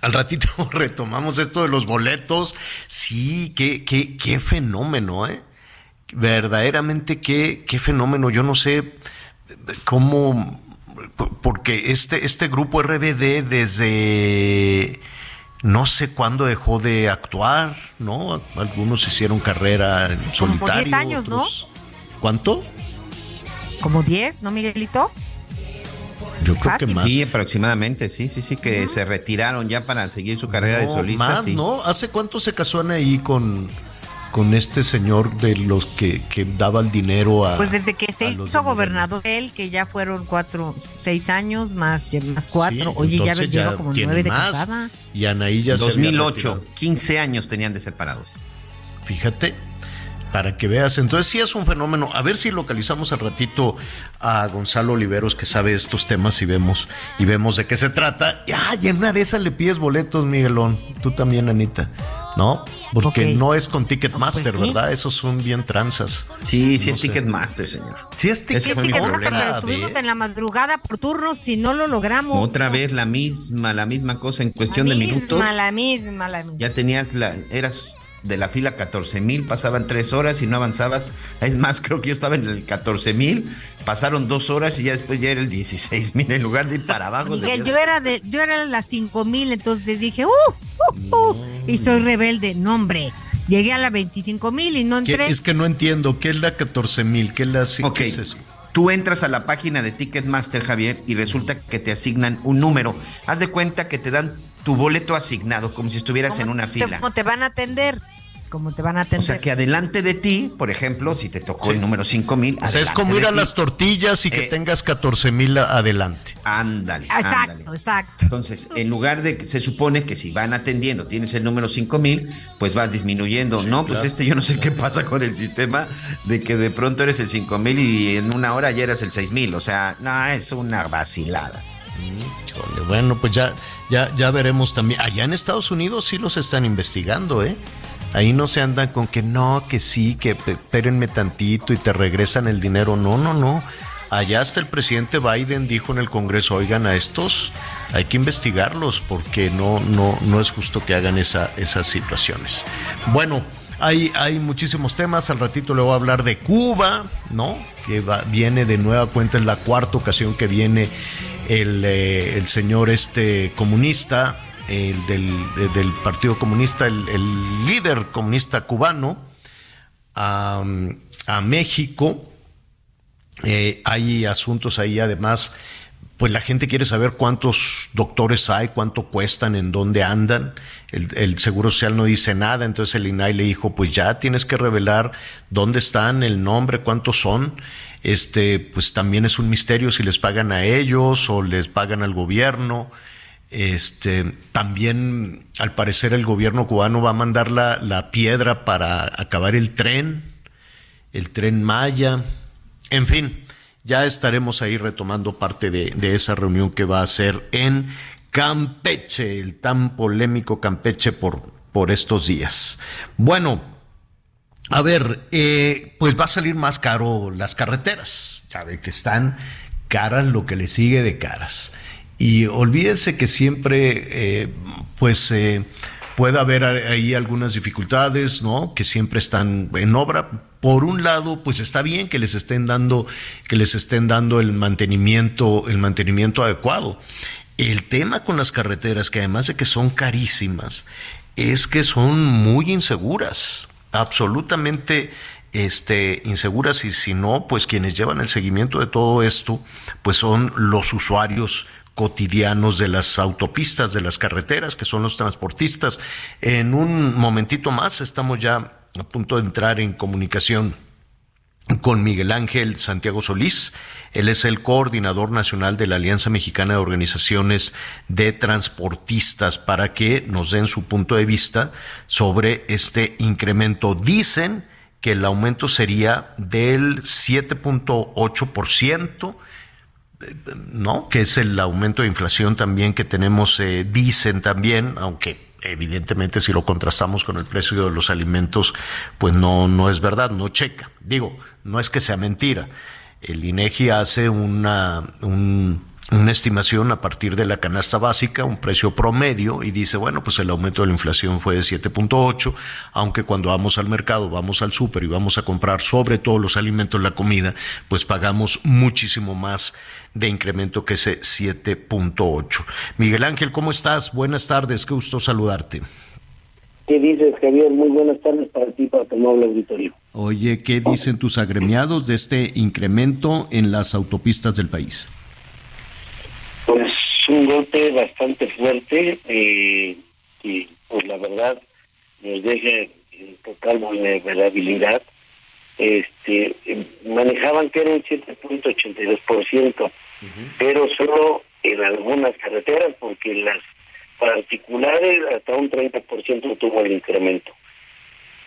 al ratito retomamos esto de los boletos. Sí, qué, qué, qué fenómeno, ¿eh? Verdaderamente qué, qué fenómeno. Yo no sé cómo porque este, este grupo RBD desde no sé cuándo dejó de actuar, ¿no? Algunos hicieron carrera en solitario. Como 10 años, ¿no? ¿Cuánto? Como 10, ¿no, Miguelito? Yo creo que más. Sí, aproximadamente, sí, sí, sí, que se retiraron ya para seguir su carrera de solista. Más, ¿no? ¿Hace cuánto se casó ahí con, con este señor de los que, que daba el dinero a. Pues desde que se hizo gobernador él, que ya fueron cuatro, seis años más, más cuatro. Oye, ya lleva como nueve de casada. Y Anaí ya 2008, 15 años tenían de separados. Fíjate, para que veas. Entonces sí es un fenómeno. A ver si localizamos al ratito a Gonzalo Oliveros que sabe estos temas y vemos y vemos de qué se trata. Y en una de esas le pides boletos, Miguelón. Tú también, Anita. ¿No? Porque no es con Ticketmaster, pues ¿verdad? Esos son bien tranzas. Sí, sí es Ticketmaster, señor. Sí es Ticketmaster, pero estuvimos en la madrugada por turnos si no lo logramos. Otra vez la misma, la misma cosa en cuestión de minutos. La misma, la misma. Ya tenías la, eras de la fila 14 mil, pasaban tres horas y no avanzabas. Es más, creo que yo estaba en el 14 mil, pasaron dos horas y ya después ya era el 16 mil en lugar de ir para abajo. Miguel, yo era de, yo era las 5 mil, entonces dije, uh, uh, uh, y soy rebelde, no hombre. Llegué a la 25 mil y no entré. Es que no entiendo, ¿qué es la 14 mil? ¿Qué, es eso? Tú entras a la página de Ticketmaster, Javier, y resulta que te asignan un número. Haz de cuenta que te dan tu boleto asignado, como si estuvieras en una fila. ¿Cómo te van a atender? Cómo te van a atender. O sea, que adelante de ti, por ejemplo, si te tocó el número 5000. O sea, es como ir a las tortillas y que eh, tengas 14 mil adelante. Ándale. Exacto, exacto. Entonces, en lugar de que se supone que si van atendiendo tienes el número 5000, pues vas disminuyendo. no, pues este yo no sé qué pasa con el sistema de que de pronto eres el 5000 y en una hora ya eras el 6000. O sea, no, es una vacilada. bueno, pues ya, ya, ya veremos también. Allá en Estados Unidos sí los están investigando, ¿eh? Ahí no se andan con que no, que sí, que espérenme tantito y te regresan el dinero. No, no, no. Allá hasta el presidente Biden dijo en el Congreso, oigan a estos, hay que investigarlos porque no, no, no es justo que hagan esa, esas situaciones. Bueno, hay, hay muchísimos temas. Al ratito le voy a hablar de Cuba, ¿no? Que viene de nueva cuenta, en la cuarta ocasión que viene el, eh, el señor este comunista el del, Partido Comunista, el, líder comunista cubano, a, México Eh, hay asuntos ahí además pues la gente quiere saber cuántos doctores hay, cuánto cuestan, en dónde andan. El, Seguro Social no dice nada, entonces el INAI le dijo, pues ya tienes que revelar dónde están, el nombre, cuántos son. Este, pues también es un misterio si les pagan a ellos o les pagan al gobierno. Este, también, al parecer, el gobierno cubano va a mandar la, la piedra para acabar el tren, el tren Maya. En fin, ya estaremos ahí retomando parte de, esa reunión que va a ser en Campeche, el tan polémico Campeche por, por estos días. Bueno, a ver, eh, pues va a salir más caro las carreteras. Ya ve que están caras lo que le sigue de caras. Y olvídense que siempre, eh, pues, eh, puede haber ahí algunas dificultades, ¿no? Que siempre están en obra. Por un lado, pues está bien que les estén dando, que les estén dando el mantenimiento, el mantenimiento adecuado. El tema con las carreteras, que además de que son carísimas, es que son muy inseguras, absolutamente este, inseguras y si no, pues quienes llevan el seguimiento de todo esto, pues son los usuarios cotidianos de las autopistas, de las carreteras, que son los transportistas. En un momentito más estamos ya a punto de entrar en comunicación con Miguel Ángel Santiago Solís. Él es el coordinador nacional de la Alianza Mexicana de Organizaciones de Transportistas para que nos den su punto de vista sobre este incremento. Dicen que el aumento sería del 7.8%. ¿no? Que es el aumento de inflación también que tenemos, eh, dicen también, aunque evidentemente si lo contrastamos con el precio de los alimentos, pues no, no es verdad, no checa. Digo, no es que sea mentira. El INEGI hace una, un, una estimación a partir de la canasta básica, un precio promedio, y dice, bueno, pues el aumento de la inflación fue de 7.8, aunque cuando vamos al mercado, vamos al súper y vamos a comprar sobre todo los alimentos, la comida, pues pagamos muchísimo más de incremento que ese 7.8. Miguel Ángel, ¿cómo estás? Buenas tardes, qué gusto saludarte. ¿Qué dices, Javier? Muy buenas tardes para ti, para tu noble auditorio. Oye, ¿qué dicen tus agremiados de este incremento en las autopistas del país? Pues un golpe bastante fuerte eh, y pues la verdad nos deja en total vulnerabilidad. Este, manejaban que era un 7.82%, pero solo en algunas carreteras, porque en las particulares hasta un 30% tuvo el incremento.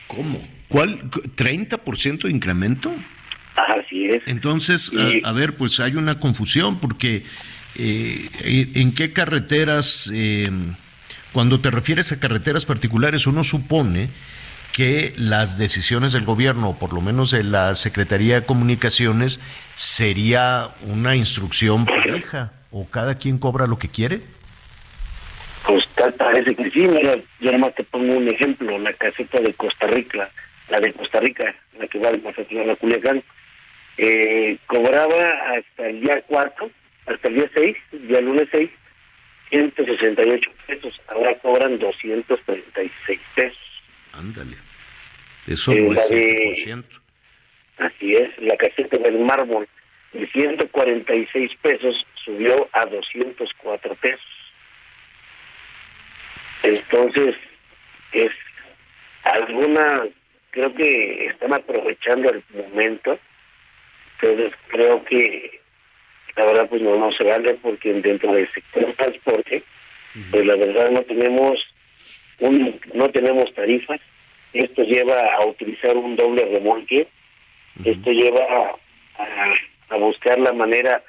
¿Cómo? ¿Cuál? ¿30% de incremento? Así es. Entonces, a, ver, pues hay una confusión porque eh, ¿en qué carreteras, eh, cuando te refieres a carreteras particulares, uno supone que las decisiones del gobierno, o por lo menos de la Secretaría de Comunicaciones, sería una instrucción pareja o cada quien cobra lo que quiere? Pues tal parece que sí, mira, yo nomás te pongo un ejemplo, la caseta de Costa Rica, la de Costa Rica, la que va de Mazatlán a Culiacán, eh, cobraba hasta el día 4 hasta el día 6, día lunes 6, 168 pesos. Ahora cobran 236 pesos. Ándale. Eh, no es Así es, la caseta del mármol de 146 pesos subió a 204 pesos. Entonces, es alguna, creo que están aprovechando el momento, entonces creo que la verdad pues no, no se vale porque dentro del sector transporte, pues la verdad no tenemos un, no tenemos tarifas, esto lleva a utilizar un doble remolque, esto lleva a, a, buscar la manera,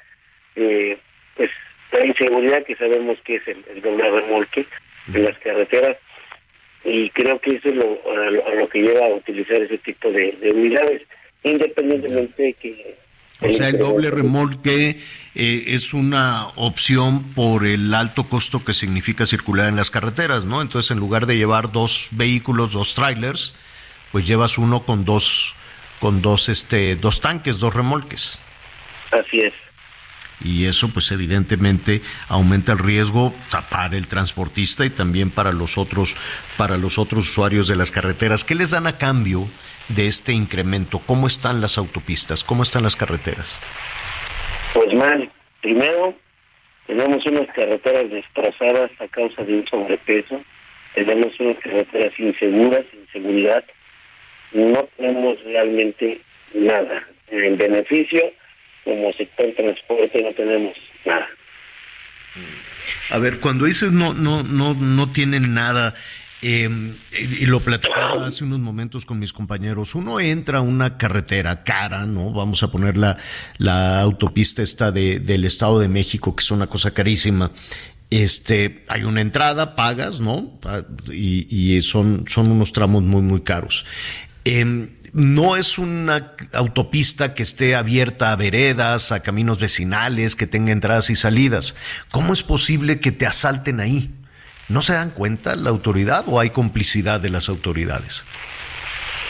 eh, pues la inseguridad que sabemos que es el, doble remolque en las carreteras. Y creo que eso es lo, a lo, que lleva a utilizar ese tipo de, de unidades, independientemente de que o sea, el doble remolque eh, es una opción por el alto costo que significa circular en las carreteras, ¿no? Entonces, en lugar de llevar dos vehículos, dos trailers, pues llevas uno con dos, con dos, este, dos tanques, dos remolques. Así es. Y eso pues evidentemente aumenta el riesgo para el transportista y también para los otros para los otros usuarios de las carreteras. ¿Qué les dan a cambio de este incremento? ¿Cómo están las autopistas? ¿Cómo están las carreteras? Pues mal, primero tenemos unas carreteras destrozadas a causa de un sobrepeso, tenemos unas carreteras inseguras, inseguridad, no tenemos realmente nada. En beneficio, como sector transporte, no tenemos nada. A ver, cuando dices no, no, no, no tienen nada, eh, y lo platicaba hace unos momentos con mis compañeros, uno entra a una carretera cara, ¿no? Vamos a poner la, la autopista esta de, del Estado de México, que es una cosa carísima. Este, hay una entrada, pagas, ¿no? Y, y son, son unos tramos muy, muy caros. Eh, no es una autopista que esté abierta a veredas, a caminos vecinales, que tenga entradas y salidas. ¿Cómo es posible que te asalten ahí? ¿No se dan cuenta la autoridad o hay complicidad de las autoridades?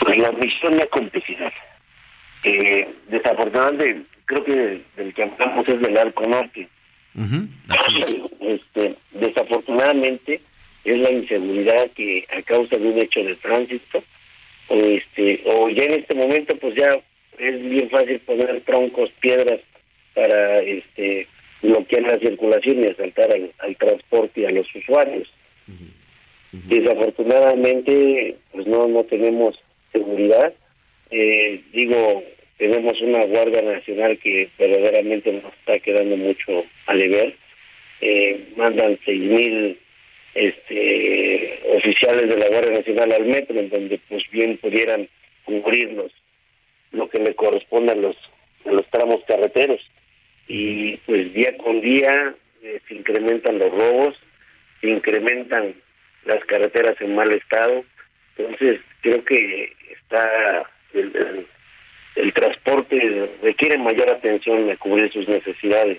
Pues la misión de complicidad. Eh, desafortunadamente, creo que del que hablamos es del arco norte. este, desafortunadamente, es la inseguridad que a causa de un hecho de tránsito, este, o ya en este momento, pues ya es bien fácil poner troncos, piedras para este bloquear la circulación y asaltar al, transporte y a los usuarios. Desafortunadamente, pues no no tenemos seguridad. Eh, digo, tenemos una Guardia Nacional que verdaderamente nos está quedando mucho a deber. Eh, mandan seis mil este, oficiales de la Guardia Nacional al metro, en donde pues bien pudieran cubrirnos lo que le corresponde a los, tramos carreteros. Y pues día con día eh, se incrementan los robos, se incrementan las carreteras en mal estado, entonces creo que está el, transporte requiere mayor atención a cubrir sus necesidades.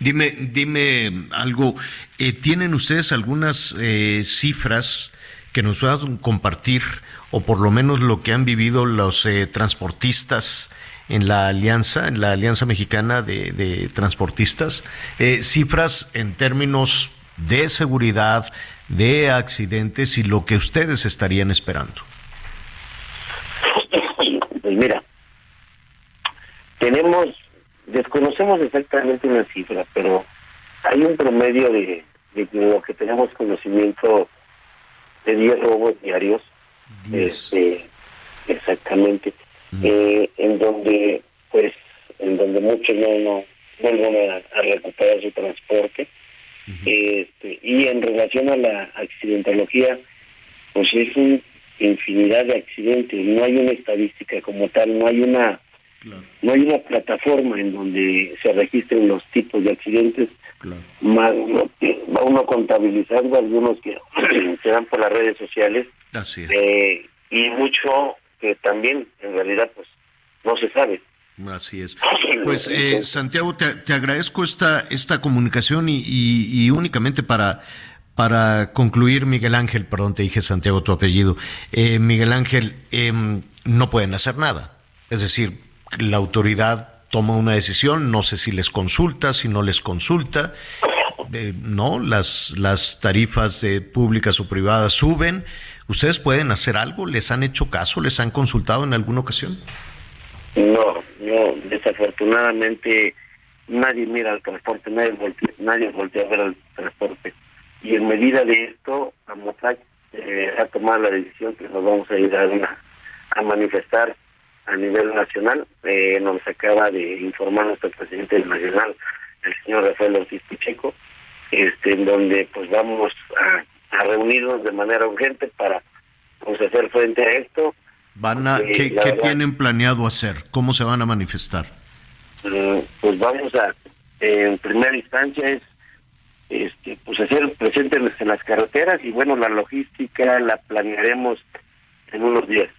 Dime, dime algo. Eh, ¿Tienen ustedes algunas eh, cifras que nos puedan compartir, o por lo menos lo que han vivido los transportistas en la alianza, en la Alianza Mexicana de, Transportistas, eh, cifras en términos de seguridad, de accidentes y lo que ustedes estarían esperando. Pues mira, tenemos, desconocemos exactamente una cifra, pero hay un promedio de, de lo que tenemos conocimiento de 10 robos diarios. Este, exactamente. Eh, en donde pues en donde muchos no no vuelven a, recuperar su transporte. Este, y en relación a la accidentología pues es una infinidad de accidentes. No hay una estadística como tal no hay una no hay una plataforma en donde se registren los tipos de accidentes más va uno contabilizando algunos que se dan por las redes sociales eh, y mucho que también en realidad pues no se sabe. Así es. Pues eh, Santiago, te, agradezco esta, esta comunicación y, y, únicamente para, para concluir, Miguel Ángel, perdón, te dije Santiago tu apellido, eh, Miguel Ángel, em, no pueden hacer nada. Es decir, la autoridad toma una decisión, no sé si les consulta, si no les consulta, eh, no, las, las tarifas de públicas o privadas suben, ¿Ustedes pueden hacer algo? ¿Les han hecho caso? ¿Les han consultado en alguna ocasión? No, no, desafortunadamente nadie mira al transporte, nadie voltea, a ver al transporte. Y en medida de esto, la eh, ha tomado la decisión que nos vamos a ir a manifestar a nivel nacional. Eh, nos acaba de informar nuestro presidente nacional, el señor Rafael Ortiz Picheco, este, en donde pues vamos a a reunirnos de manera urgente para pues, hacer frente a esto. Van a, ¿Qué, tienen planeado hacer? ¿Cómo se van a manifestar? Mm, pues vamos a, en primera instancia es este, pues hacer presentes en las carreteras y bueno, la logística la planearemos en unos días.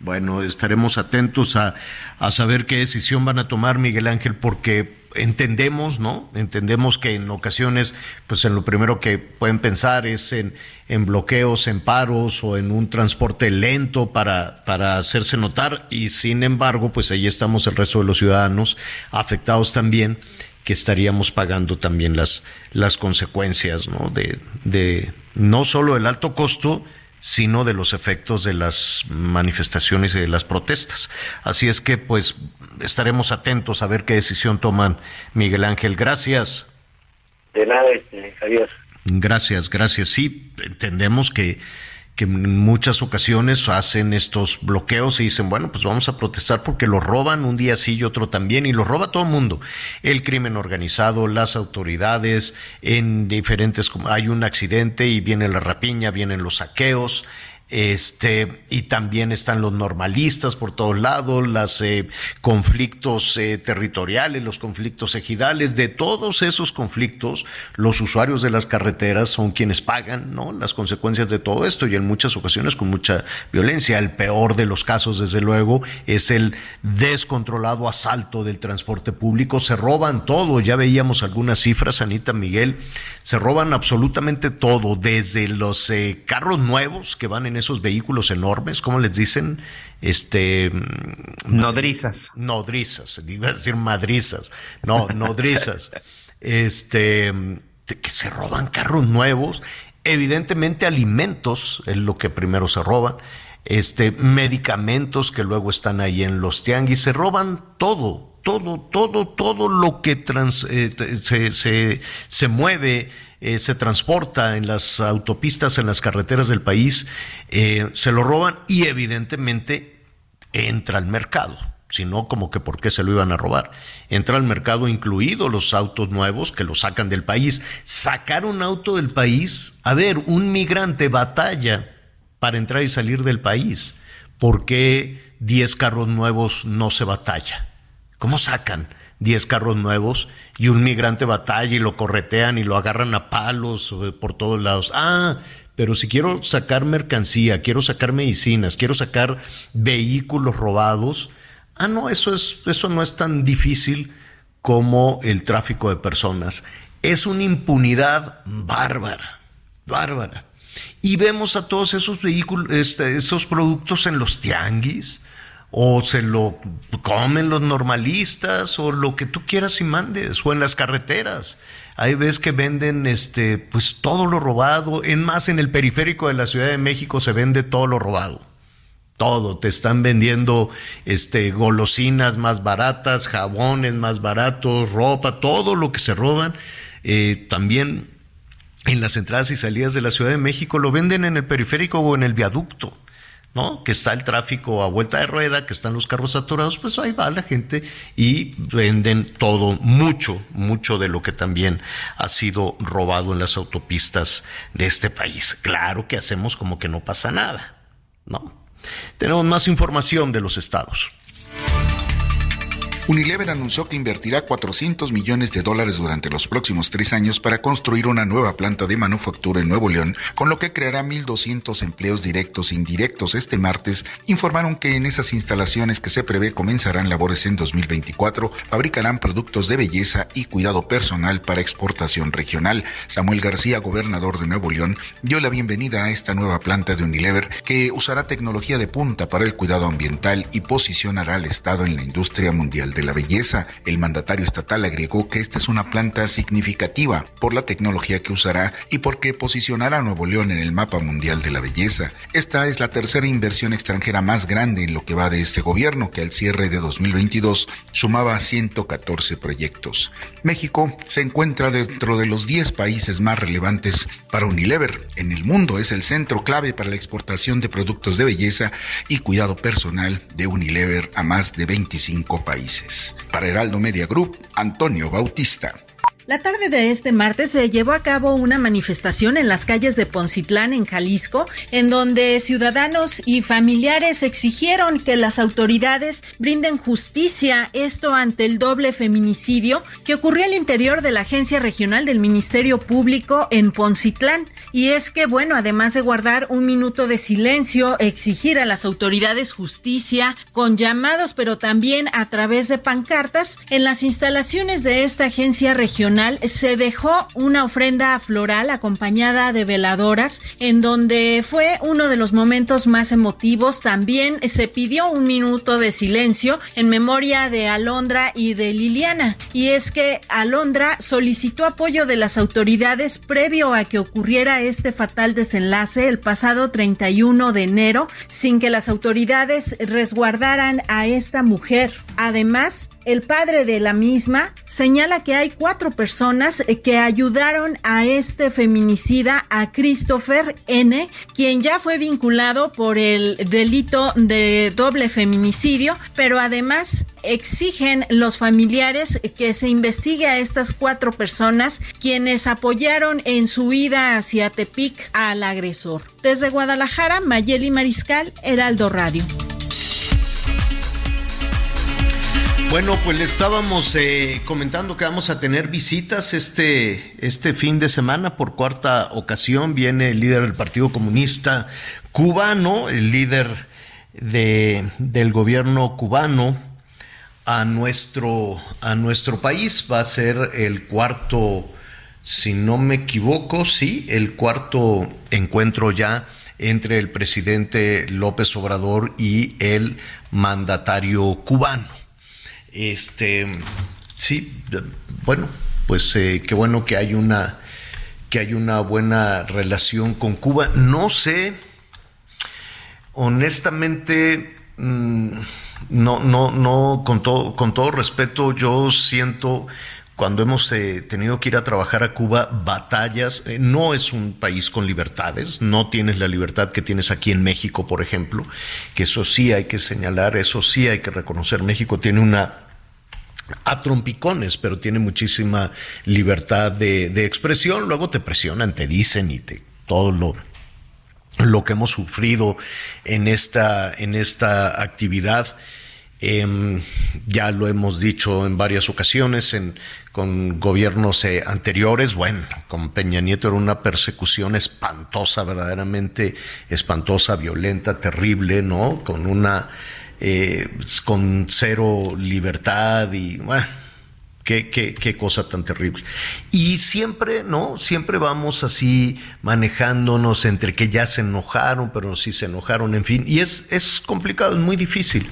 Bueno, estaremos atentos a, a saber qué decisión van a tomar, Miguel Ángel, porque entendemos, ¿no? Entendemos que en ocasiones, pues en lo primero que pueden pensar es en, en bloqueos, en paros o en un transporte lento para, para hacerse notar y sin embargo, pues ahí estamos el resto de los ciudadanos afectados también que estaríamos pagando también las, las consecuencias, ¿no? De, de no solo el alto costo, sino de los efectos de las manifestaciones y de las protestas. Así es que pues estaremos atentos a ver qué decisión toman Miguel Ángel. Gracias. De nada, este, adiós. Gracias, gracias. Sí, entendemos que que en muchas ocasiones hacen estos bloqueos y dicen, bueno, pues vamos a protestar porque lo roban un día sí y otro también, y lo roba todo el mundo. El crimen organizado, las autoridades, en diferentes, hay un accidente y viene la rapiña, vienen los saqueos, este, y también están los normalistas por todos lados, los eh, conflictos eh, territoriales, los conflictos ejidales, de todos esos conflictos, los usuarios de las carreteras son quienes pagan, ¿no? Las consecuencias de todo esto y en muchas ocasiones con mucha violencia. El peor de los casos, desde luego, es el descontrolado asalto del transporte público. Se roban todo, ya veíamos algunas cifras, Anita Miguel, se roban absolutamente todo, desde los eh, carros nuevos que van en esos vehículos enormes, ¿cómo les dicen? Este. Nodrizas. Nodrizas, iba a decir madrizas. No, nodrizas. este. que se roban carros nuevos. Evidentemente, alimentos es lo que primero se roban. Este, medicamentos que luego están ahí en los tianguis. Se roban todo, todo, todo, todo lo que trans, eh, se, se, se mueve eh, se transporta en las autopistas, en las carreteras del país, eh, se lo roban y evidentemente entra al mercado. Si no, como que por qué se lo iban a robar. Entra al mercado incluido los autos nuevos que lo sacan del país. Sacar un auto del país, a ver, un migrante batalla para entrar y salir del país. ¿Por qué 10 carros nuevos no se batalla? ¿Cómo sacan? 10 carros nuevos y un migrante batalla y lo corretean y lo agarran a palos eh, por todos lados. Ah, pero si quiero sacar mercancía, quiero sacar medicinas, quiero sacar vehículos robados, ah, no, eso, es, eso no es tan difícil como el tráfico de personas. Es una impunidad bárbara, bárbara. Y vemos a todos esos vehículos, este, esos productos en los tianguis, o se lo comen los normalistas o lo que tú quieras y mandes o en las carreteras. Hay veces que venden este pues todo lo robado, en más en el periférico de la Ciudad de México se vende todo lo robado. Todo, te están vendiendo este golosinas más baratas, jabones más baratos, ropa, todo lo que se roban. Eh, también en las entradas y salidas de la Ciudad de México lo venden en el periférico o en el viaducto. Que está el tráfico a vuelta de rueda, que están los carros saturados, pues ahí va la gente y venden todo, mucho, mucho de lo que también ha sido robado en las autopistas de este país. Claro que hacemos como que no pasa nada, ¿no? Tenemos más información de los estados. Unilever anunció que invertirá 400 millones de dólares durante los próximos tres años para construir una nueva planta de manufactura en Nuevo León, con lo que creará 1.200 empleos directos e indirectos. Este martes informaron que en esas instalaciones que se prevé comenzarán labores en 2024, fabricarán productos de belleza y cuidado personal para exportación regional. Samuel García, gobernador de Nuevo León, dio la bienvenida a esta nueva planta de Unilever que usará tecnología de punta para el cuidado ambiental y posicionará al Estado en la industria mundial de la belleza. El mandatario estatal agregó que esta es una planta significativa por la tecnología que usará y porque posicionará a Nuevo León en el mapa mundial de la belleza. Esta es la tercera inversión extranjera más grande en lo que va de este gobierno, que al cierre de 2022 sumaba 114 proyectos. México se encuentra dentro de los 10 países más relevantes para Unilever en el mundo. Es el centro clave para la exportación de productos de belleza y cuidado personal de Unilever a más de 25 países. Para Heraldo Media Group, Antonio Bautista. La tarde de este martes se llevó a cabo una manifestación en las calles de Poncitlán, en Jalisco, en donde ciudadanos y familiares exigieron que las autoridades brinden justicia, esto ante el doble feminicidio que ocurrió al interior de la Agencia Regional del Ministerio Público en Poncitlán. Y es que, bueno, además de guardar un minuto de silencio, exigir a las autoridades justicia con llamados, pero también a través de pancartas, en las instalaciones de esta agencia regional se dejó una ofrenda floral acompañada de veladoras, en donde fue uno de los momentos más emotivos. También se pidió un minuto de silencio en memoria de Alondra y de Liliana. Y es que Alondra solicitó apoyo de las autoridades previo a que ocurriera este fatal desenlace el pasado 31 de enero, sin que las autoridades resguardaran a esta mujer. Además, el padre de la misma señala que hay cuatro personas que ayudaron a este feminicida, a Christopher N., quien ya fue vinculado por el delito de doble feminicidio, pero además exigen los familiares que se investigue a estas cuatro personas quienes apoyaron en su ida hacia Tepic al agresor. Desde Guadalajara, Mayeli Mariscal, Heraldo Radio. Bueno, pues le estábamos eh, comentando que vamos a tener visitas este, este fin de semana. Por cuarta ocasión viene el líder del Partido Comunista cubano, el líder de, del gobierno cubano a nuestro, a nuestro país. Va a ser el cuarto, si no me equivoco, sí, el cuarto encuentro ya entre el presidente López Obrador y el mandatario cubano. Este, sí, bueno, pues eh, qué bueno que hay una que hay una buena relación con Cuba. No sé, honestamente, mm, no, no, no, con todo, con todo respeto, yo siento cuando hemos eh, tenido que ir a trabajar a Cuba, batallas, eh, no es un país con libertades, no tienes la libertad que tienes aquí en México, por ejemplo, que eso sí hay que señalar, eso sí hay que reconocer, México tiene una a trompicones, pero tiene muchísima libertad de, expresión. Luego te presionan, te dicen y te, todo lo, lo que hemos sufrido en esta, en esta actividad. Em, ya lo hemos dicho en varias ocasiones en, con gobiernos eh, anteriores. Bueno, con Peña Nieto era una persecución espantosa, verdaderamente espantosa, violenta, terrible, ¿no? Con una eh, con cero libertad y bueno, qué, qué, qué, cosa tan terrible. Y siempre, ¿no? Siempre vamos así manejándonos entre que ya se enojaron, pero sí se enojaron, en fin. Y es, es complicado, es muy difícil.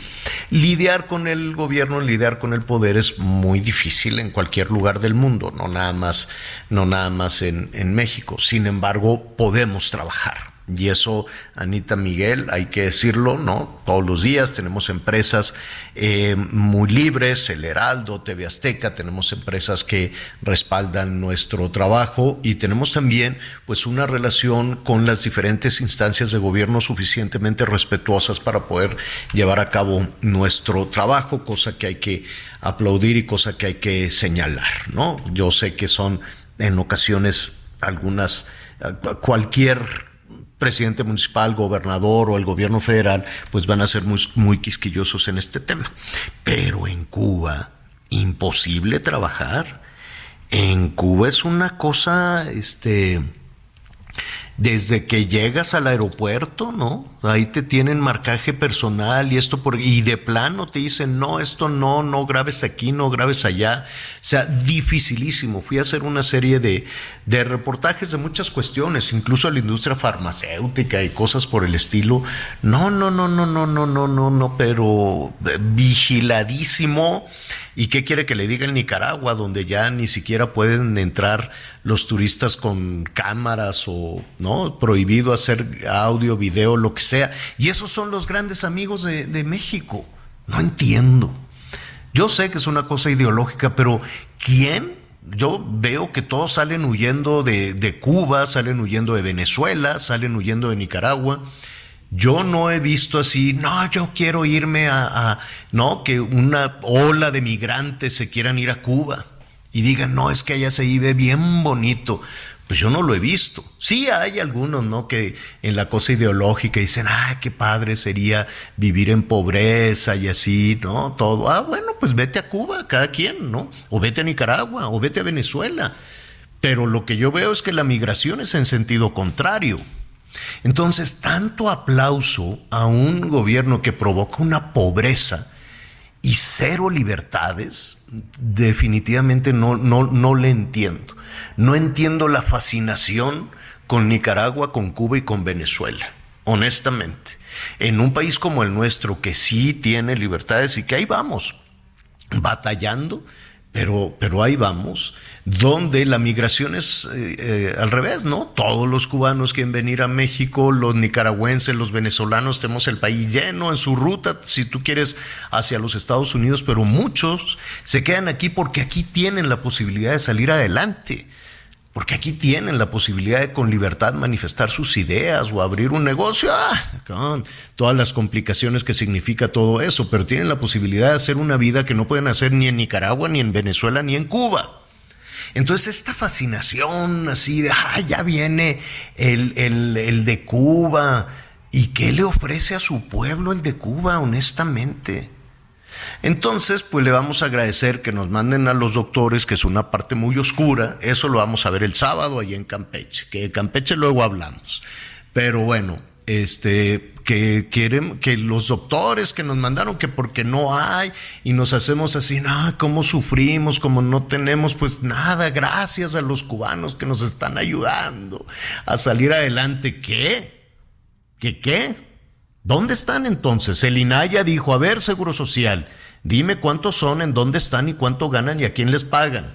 Lidiar con el gobierno, lidiar con el poder es muy difícil en cualquier lugar del mundo, no nada más, no nada más en, en México. Sin embargo, podemos trabajar y eso, Anita Miguel, hay que decirlo, ¿no? Todos los días tenemos empresas eh, muy libres, el Heraldo, TV Azteca, tenemos empresas que respaldan nuestro trabajo y tenemos también pues una relación con las diferentes instancias de gobierno suficientemente respetuosas para poder llevar a cabo nuestro trabajo, cosa que hay que aplaudir y cosa que hay que señalar, ¿no? Yo sé que son en ocasiones algunas cualquier presidente municipal, gobernador o el gobierno federal, pues van a ser muy, muy quisquillosos en este tema. Pero en Cuba, imposible trabajar. En Cuba es una cosa, este, desde que llegas al aeropuerto, ¿no? Ahí te tienen marcaje personal y esto por y de plano te dicen, "No, esto no, no grabes aquí, no grabes allá." O sea, dificilísimo. Fui a hacer una serie de de reportajes de muchas cuestiones, incluso a la industria farmacéutica y cosas por el estilo. No, no, no, no, no, no, no, no, no, pero vigiladísimo ¿Y qué quiere que le diga en Nicaragua, donde ya ni siquiera pueden entrar los turistas con cámaras o no prohibido hacer audio, video, lo que sea? Y esos son los grandes amigos de, México. No entiendo. Yo sé que es una cosa ideológica, pero ¿quién yo veo que todos salen huyendo de, de, Cuba, salen huyendo de Venezuela, salen huyendo de Nicaragua. Yo no he visto así, no, yo quiero irme a, no, que una ola de migrantes se quieran ir a Cuba y digan, no, es que allá se vive bien bonito. Pues yo no lo he visto. Sí hay algunos, ¿no? Que en la cosa ideológica dicen, ah, qué padre sería vivir en pobreza y así, ¿no? Todo. Ah, bueno, pues vete a Cuba, cada quien, ¿no? O vete a Nicaragua, o vete a Venezuela. Pero lo que yo veo es que la migración es en sentido contrario. Entonces, tanto aplauso a un gobierno que provoca una pobreza y cero libertades, definitivamente no, no, no le entiendo. No entiendo la fascinación con Nicaragua, con Cuba y con Venezuela, honestamente. En un país como el nuestro, que sí tiene libertades y que ahí vamos, batallando, pero, pero ahí vamos, donde la migración es eh, eh, al revés, ¿no? Todos los cubanos quieren venir a México, los nicaragüenses, los venezolanos, tenemos el país lleno en su ruta, si tú quieres, hacia los Estados Unidos, pero muchos se quedan aquí porque aquí tienen la posibilidad de salir adelante porque aquí tienen la posibilidad de con libertad manifestar sus ideas o abrir un negocio, ah, con todas las complicaciones que significa todo eso, pero tienen la posibilidad de hacer una vida que no pueden hacer ni en Nicaragua, ni en Venezuela, ni en Cuba. Entonces esta fascinación así de, ah, ya viene el, el, el de Cuba, ¿y qué le ofrece a su pueblo el de Cuba, honestamente? Entonces, pues le vamos a agradecer que nos manden a los doctores, que es una parte muy oscura. Eso lo vamos a ver el sábado allí en Campeche, que de Campeche luego hablamos. Pero bueno, este, que quieren, que los doctores que nos mandaron, que porque no hay, y nos hacemos así, no, cómo sufrimos, como no tenemos, pues nada, gracias a los cubanos que nos están ayudando a salir adelante. ¿Qué? ¿Qué qué? ¿Dónde están entonces? El INAYA dijo, a ver, Seguro Social, dime cuántos son, en dónde están y cuánto ganan y a quién les pagan.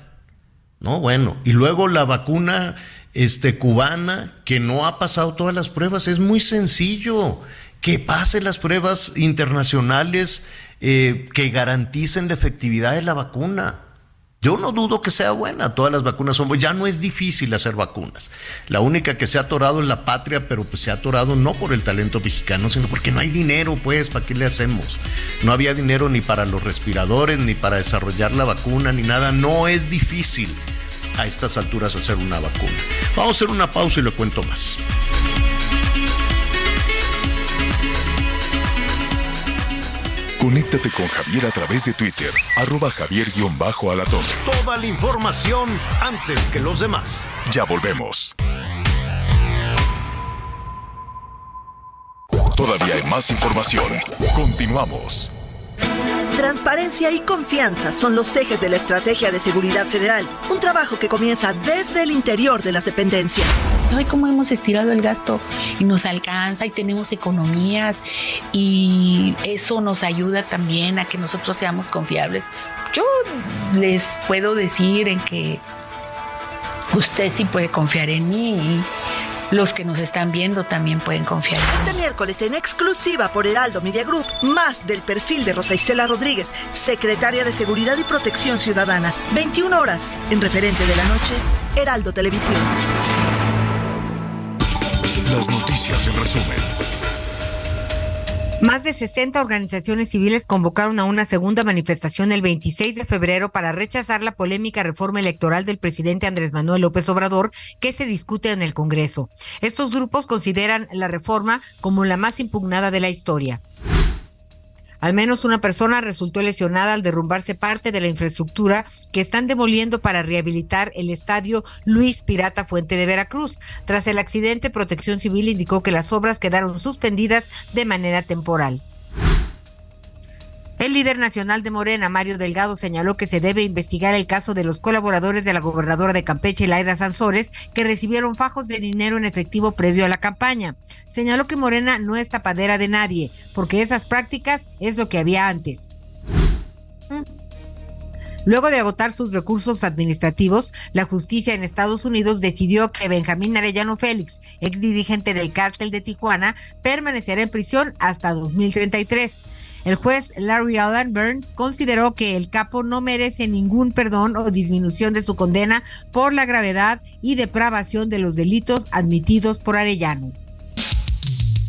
No, bueno, y luego la vacuna este, cubana que no ha pasado todas las pruebas, es muy sencillo, que pase las pruebas internacionales eh, que garanticen la efectividad de la vacuna. Yo no dudo que sea buena, todas las vacunas son buenas, ya no es difícil hacer vacunas. La única que se ha atorado es la patria, pero pues se ha atorado no por el talento mexicano, sino porque no hay dinero, pues, ¿para qué le hacemos? No había dinero ni para los respiradores, ni para desarrollar la vacuna, ni nada. No es difícil a estas alturas hacer una vacuna. Vamos a hacer una pausa y le cuento más. Conéctate con Javier a través de Twitter, arroba javier-alatón. Toda la información antes que los demás. Ya volvemos. Todavía hay más información. Continuamos. Transparencia y confianza son los ejes de la Estrategia de Seguridad Federal, un trabajo que comienza desde el interior de las dependencias. Ay, cómo hemos estirado el gasto y nos alcanza y tenemos economías y eso nos ayuda también a que nosotros seamos confiables. Yo les puedo decir en que usted sí puede confiar en mí los que nos están viendo también pueden confiar. Este miércoles en exclusiva por Heraldo Media Group, más del perfil de Rosa Isela Rodríguez, secretaria de Seguridad y Protección Ciudadana. 21 horas, en referente de la noche, Heraldo Televisión. Las noticias en resumen. Más de 60 organizaciones civiles convocaron a una segunda manifestación el 26 de febrero para rechazar la polémica reforma electoral del presidente Andrés Manuel López Obrador que se discute en el Congreso. Estos grupos consideran la reforma como la más impugnada de la historia. Al menos una persona resultó lesionada al derrumbarse parte de la infraestructura que están demoliendo para rehabilitar el estadio Luis Pirata Fuente de Veracruz. Tras el accidente, Protección Civil indicó que las obras quedaron suspendidas de manera temporal. El líder nacional de Morena, Mario Delgado, señaló que se debe investigar el caso de los colaboradores de la gobernadora de Campeche, Laida Sansores, que recibieron fajos de dinero en efectivo previo a la campaña. Señaló que Morena no es tapadera de nadie, porque esas prácticas es lo que había antes. Luego de agotar sus recursos administrativos, la justicia en Estados Unidos decidió que Benjamín Arellano Félix, ex dirigente del cártel de Tijuana, permanecerá en prisión hasta 2033. El juez Larry Allen Burns consideró que el capo no merece ningún perdón o disminución de su condena por la gravedad y depravación de los delitos admitidos por Arellano.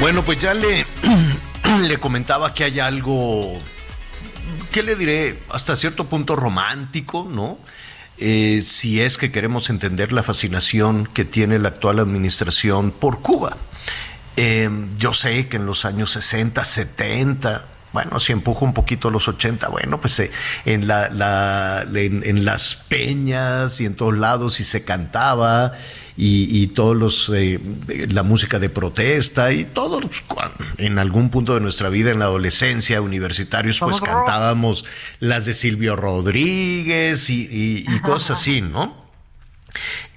Bueno, pues ya le, le comentaba que hay algo, ¿qué le diré? Hasta cierto punto romántico, ¿no? Eh, si es que queremos entender la fascinación que tiene la actual administración por Cuba. Eh, yo sé que en los años 60, 70, bueno, si empujo un poquito a los 80, bueno, pues eh, en, la, en, las peñas y en todos lados y se cantaba y, todos los eh, la música de protesta y todos en algún punto de nuestra vida en la adolescencia universitarios pues cantábamos las de Silvio Rodríguez y, cosas así no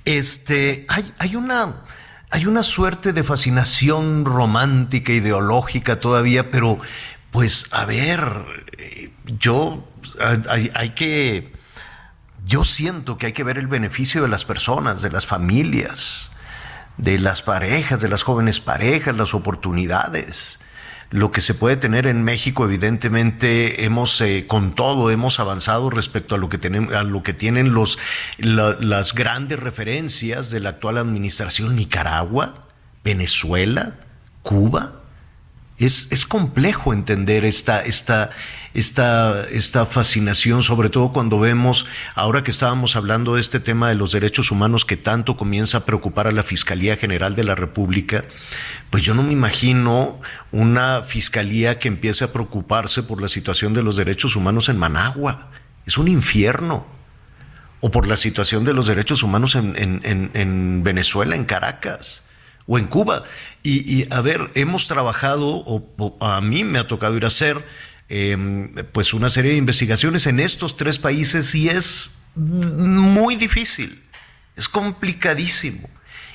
este hay, hay una hay una suerte de fascinación romántica ideológica todavía pero pues a ver eh, yo hay que yo siento que hay que ver el beneficio de las personas, de las familias, de las parejas, de las jóvenes parejas, las oportunidades. Lo que se puede tener en México, evidentemente, hemos eh, con todo hemos avanzado respecto a lo que tienen los las grandes referencias de la actual administración Nicaragua, Venezuela, Cuba. Es, es complejo entender esta, esta, esta, esta fascinación, sobre todo cuando vemos, ahora que estábamos hablando de este tema de los derechos humanos que tanto comienza a preocupar a la Fiscalía General de la República, pues yo no me imagino una fiscalía que empiece a preocuparse por la situación de los derechos humanos en Managua. Es un infierno. O por la situación de los derechos humanos en, en, Venezuela, en Caracas o en Cuba. Y, a ver, hemos trabajado, o, a mí me ha tocado ir a hacer Em, pues una serie de investigaciones en estos tres países y es muy difícil, es complicadísimo.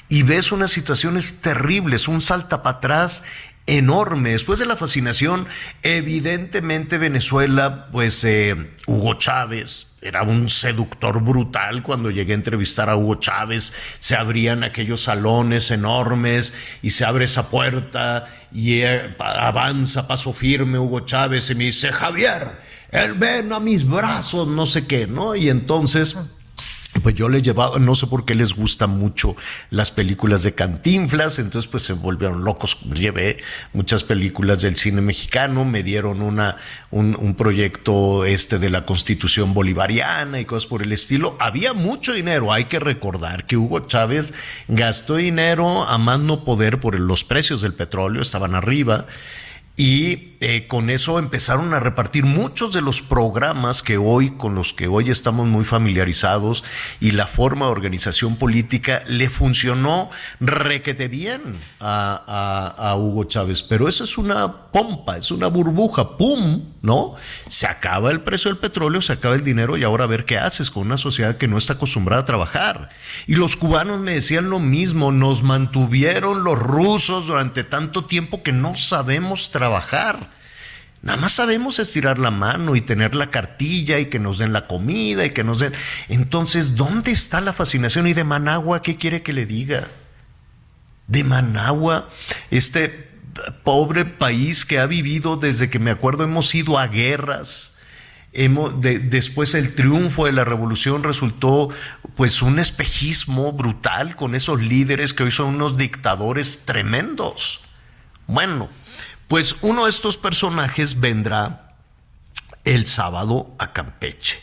Y ves unas situaciones terribles, un salta para atrás enorme. Después de la fascinación, evidentemente Venezuela, pues eh, Hugo Chávez, era un seductor brutal cuando llegué a entrevistar a Hugo Chávez. Se abrían aquellos salones enormes y se abre esa puerta y eh, avanza paso firme Hugo Chávez y me dice, Javier, él ven a mis brazos, no sé qué, ¿no? Y entonces pues yo le llevaba, no sé por qué les gustan mucho las películas de Cantinflas, entonces pues se volvieron locos, llevé muchas películas del cine mexicano, me dieron una, un, un, proyecto este de la constitución bolivariana y cosas por el estilo. Había mucho dinero, hay que recordar que Hugo Chávez gastó dinero a más no poder por los precios del petróleo, estaban arriba y eh, con eso empezaron a repartir muchos de los programas que hoy, con los que hoy estamos muy familiarizados y la forma de organización política le funcionó requete bien a, a, Hugo Chávez. Pero eso es una pompa, es una burbuja, ¡pum! ¿No? Se acaba el precio del petróleo, se acaba el dinero y ahora a ver qué haces con una sociedad que no está acostumbrada a trabajar. Y los cubanos me decían lo mismo, nos mantuvieron los rusos durante tanto tiempo que no sabemos trabajar. Nada más sabemos estirar la mano y tener la cartilla y que nos den la comida y que nos den... Entonces, ¿dónde está la fascinación? ¿Y de Managua qué quiere que le diga? De Managua, este pobre país que ha vivido desde que me acuerdo hemos ido a guerras. Hemos, después el triunfo de la revolución resultó pues un espejismo brutal con esos líderes que hoy son unos dictadores tremendos. Bueno, pues uno de estos personajes vendrá el sábado a Campeche.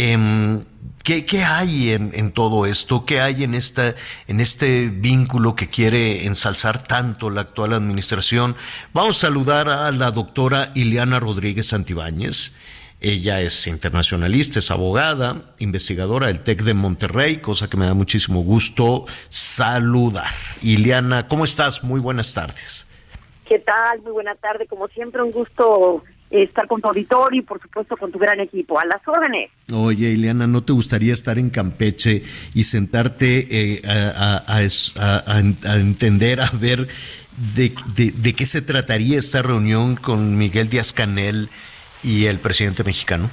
Em, ¿qué, hay en, todo esto? ¿Qué hay en, esta, en este vínculo que quiere ensalzar tanto la actual administración? Vamos a saludar a la doctora Ileana Rodríguez Santibáñez. Ella es internacionalista, es abogada, investigadora del TEC de Monterrey, cosa que me da muchísimo gusto saludar. Ileana, ¿cómo estás? Muy buenas tardes. ¿Qué tal? Muy buena tarde. Como siempre, un gusto estar con tu auditorio y por supuesto con tu gran equipo. A las órdenes. Oye, Ileana, ¿no te gustaría estar en Campeche y sentarte eh, a, entender, a ver de, de, qué se trataría esta reunión con Miguel Díaz Canel y el presidente mexicano?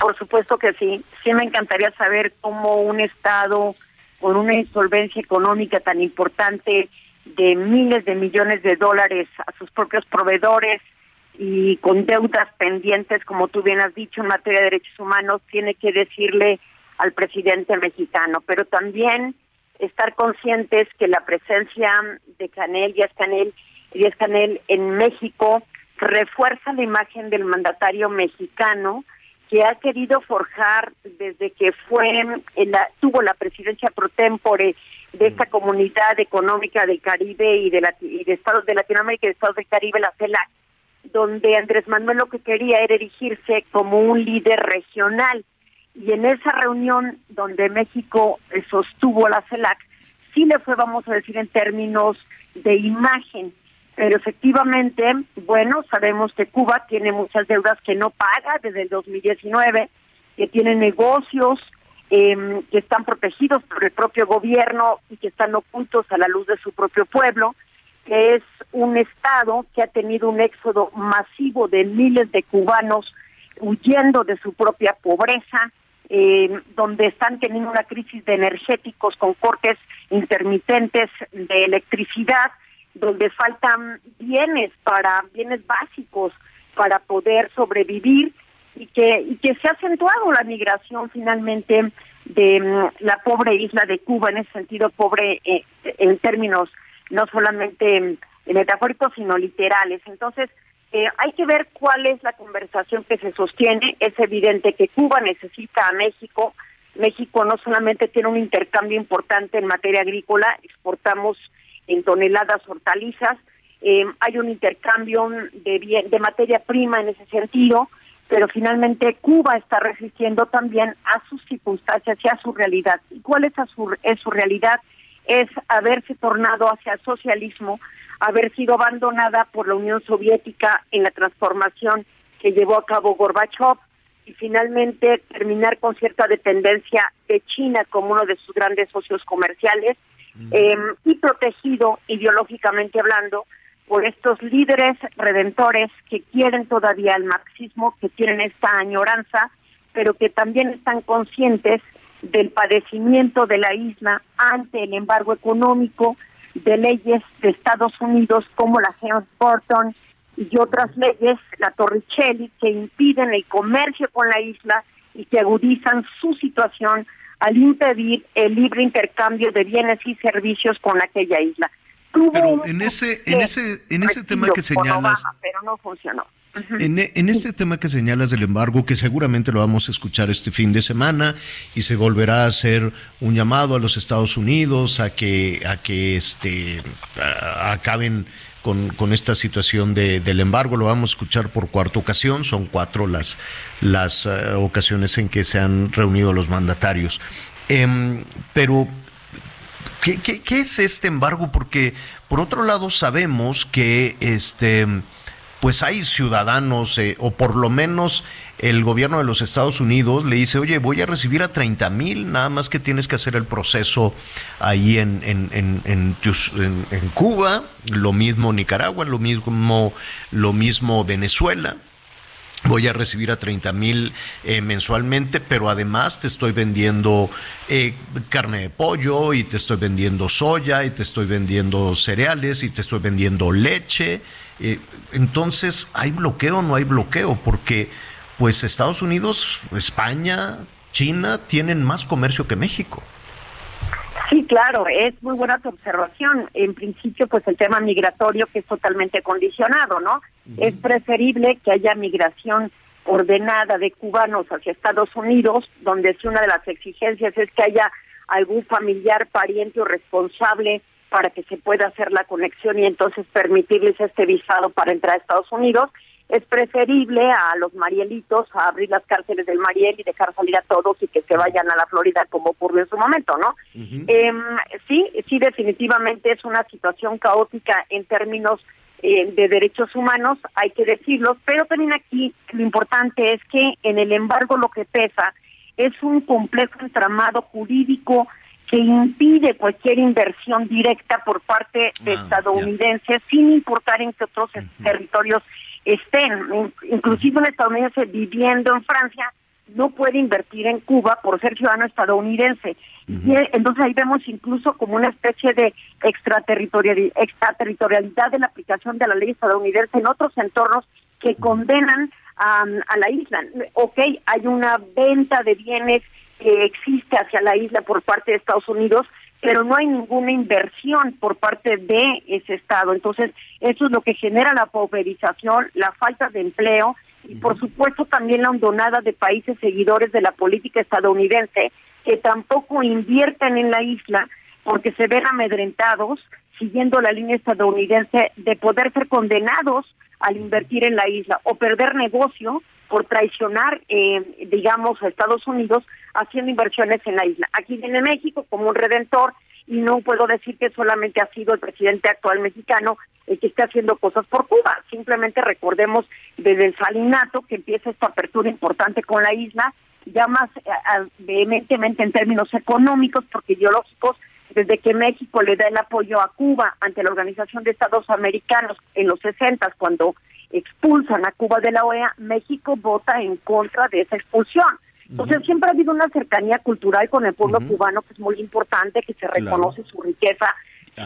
Por supuesto que sí. Sí me encantaría saber cómo un Estado con una insolvencia económica tan importante de miles de millones de dólares a sus propios proveedores y con deudas pendientes, como tú bien has dicho, en materia de derechos humanos, tiene que decirle al presidente mexicano, pero también estar conscientes que la presencia de Canel, Díaz Canel, Díaz Canel en México refuerza la imagen del mandatario mexicano que ha querido forjar desde que fue en la, tuvo la presidencia pro tempore de esta comunidad económica del Caribe y de, la, y de estados de Latinoamérica y de estados del Caribe, la CELAC, donde Andrés Manuel lo que quería era erigirse como un líder regional. Y en esa reunión donde México sostuvo la CELAC, sí le fue, vamos a decir, en términos de imagen. Pero efectivamente, bueno, sabemos que Cuba tiene muchas deudas que no paga desde el 2019, que tiene negocios eh, que están protegidos por el propio gobierno y que están ocultos a la luz de su propio pueblo que es un estado que ha tenido un éxodo masivo de miles de cubanos huyendo de su propia pobreza, eh, donde están teniendo una crisis de energéticos con cortes intermitentes de electricidad, donde faltan bienes para bienes básicos para poder sobrevivir y que se ha acentuado la migración finalmente de mm, la pobre isla de Cuba en ese sentido pobre eh, en términos no solamente metafóricos, sino literales. Entonces, eh, hay que ver cuál es la conversación que se sostiene. Es evidente que Cuba necesita a México. México no solamente tiene un intercambio importante en materia agrícola, exportamos en toneladas hortalizas, eh, hay un intercambio de, de materia prima en ese sentido, pero finalmente Cuba está resistiendo también a sus circunstancias y a su realidad. ¿Y cuál es, su, es su realidad? Es haberse tornado hacia el socialismo, haber sido abandonada por la Unión Soviética en la transformación que llevó a cabo Gorbachev y finalmente terminar con cierta dependencia de China como uno de sus grandes socios comerciales em, y protegido ideológicamente hablando por estos líderes redentores que quieren todavía el marxismo, que tienen esta añoranza, pero que también están conscientes del padecimiento de la isla ante el embargo económico de leyes de Estados Unidos como la Helms-Burton y otras leyes, la Torricelli, que impiden el comercio con la isla y que agudizan su situación al impedir el libre intercambio de bienes y servicios con aquella isla. pero en ese, en ese, en ese tema que señalas, pero no funcionó. En, en, este tema que señalas del embargo, que seguramente lo vamos a escuchar este fin de semana y se volverá a hacer un llamado a los Estados Unidos a que, a que este, acaben con, con, esta situación de, del embargo. Lo vamos a escuchar por cuarta ocasión. Son cuatro las, las eh, ocasiones en que se han reunido los mandatarios. Em, pero, ¿qué, ¿qué, qué, es este embargo? Porque, por otro lado, sabemos que este pues hay ciudadanos, eh, o por lo menos el gobierno de los Estados Unidos le dice, oye, voy a recibir a 30 mil, nada más que tienes que hacer el proceso ahí en, en, en, en, Cuba, lo mismo Nicaragua, lo mismo, lo mismo Venezuela voy a recibir a 30 mil eh, mensualmente, pero además te estoy vendiendo eh, carne de pollo y te estoy vendiendo soya y te estoy vendiendo cereales y te estoy vendiendo leche. Eh, entonces, ¿hay bloqueo o no hay bloqueo? Porque pues Estados Unidos, España, China tienen más comercio que México. Sí, claro, es muy buena tu observación. En principio, pues el tema migratorio que es totalmente condicionado, ¿no? Es preferible que haya migración ordenada de cubanos hacia Estados Unidos, donde si una de las exigencias es que haya algún familiar, pariente o responsable para que se pueda hacer la conexión y entonces permitirles este visado para entrar a Estados Unidos, es preferible a los marielitos a abrir las cárceles del Mariel y dejar salir a todos y que se vayan a la Florida como ocurrió en su momento, ¿no? Em, sí, sí, definitivamente es una situación caótica en términos eh, de derechos humanos, hay que decirlo, pero también aquí lo importante es que en el embargo lo que pesa es un complejo entramado jurídico que impide cualquier inversión directa por parte de Ah, estadounidenses, sin importar en qué otros territorios estén. Inclusive un estadounidense viviendo en Francia no puede invertir en Cuba por ser ciudadano estadounidense. Y eh, entonces ahí vemos incluso como una especie de extraterritorial, extraterritorialidad de la aplicación de la ley estadounidense en otros entornos que condenan a, a la isla. Ok, hay una venta de bienes que existe hacia la isla por parte de Estados Unidos, pero no hay ninguna inversión por parte de ese Estado. Entonces, eso es lo que genera la pauperización, la falta de empleo y, por supuesto, también la hondonada de países seguidores de la política estadounidense que tampoco invierten en la isla porque se ven amedrentados siguiendo la línea estadounidense de poder ser condenados al invertir en la isla o perder negocio por traicionar, eh, digamos, a Estados Unidos haciendo inversiones en la isla. Aquí viene México como un redentor y no puedo decir que solamente ha sido el presidente actual mexicano el que está haciendo cosas por Cuba. Simplemente recordemos desde el salinato que empieza esta apertura importante con la isla, ya más eh, ah, vehementemente en términos económicos, porque ideológicos, desde que México le da el apoyo a Cuba ante la Organización de Estados Americanos en los 60 cuando expulsan a Cuba de la OEA, México vota en contra de esa expulsión. Entonces siempre ha habido una cercanía cultural con el pueblo cubano que es muy importante, que se reconoce su riqueza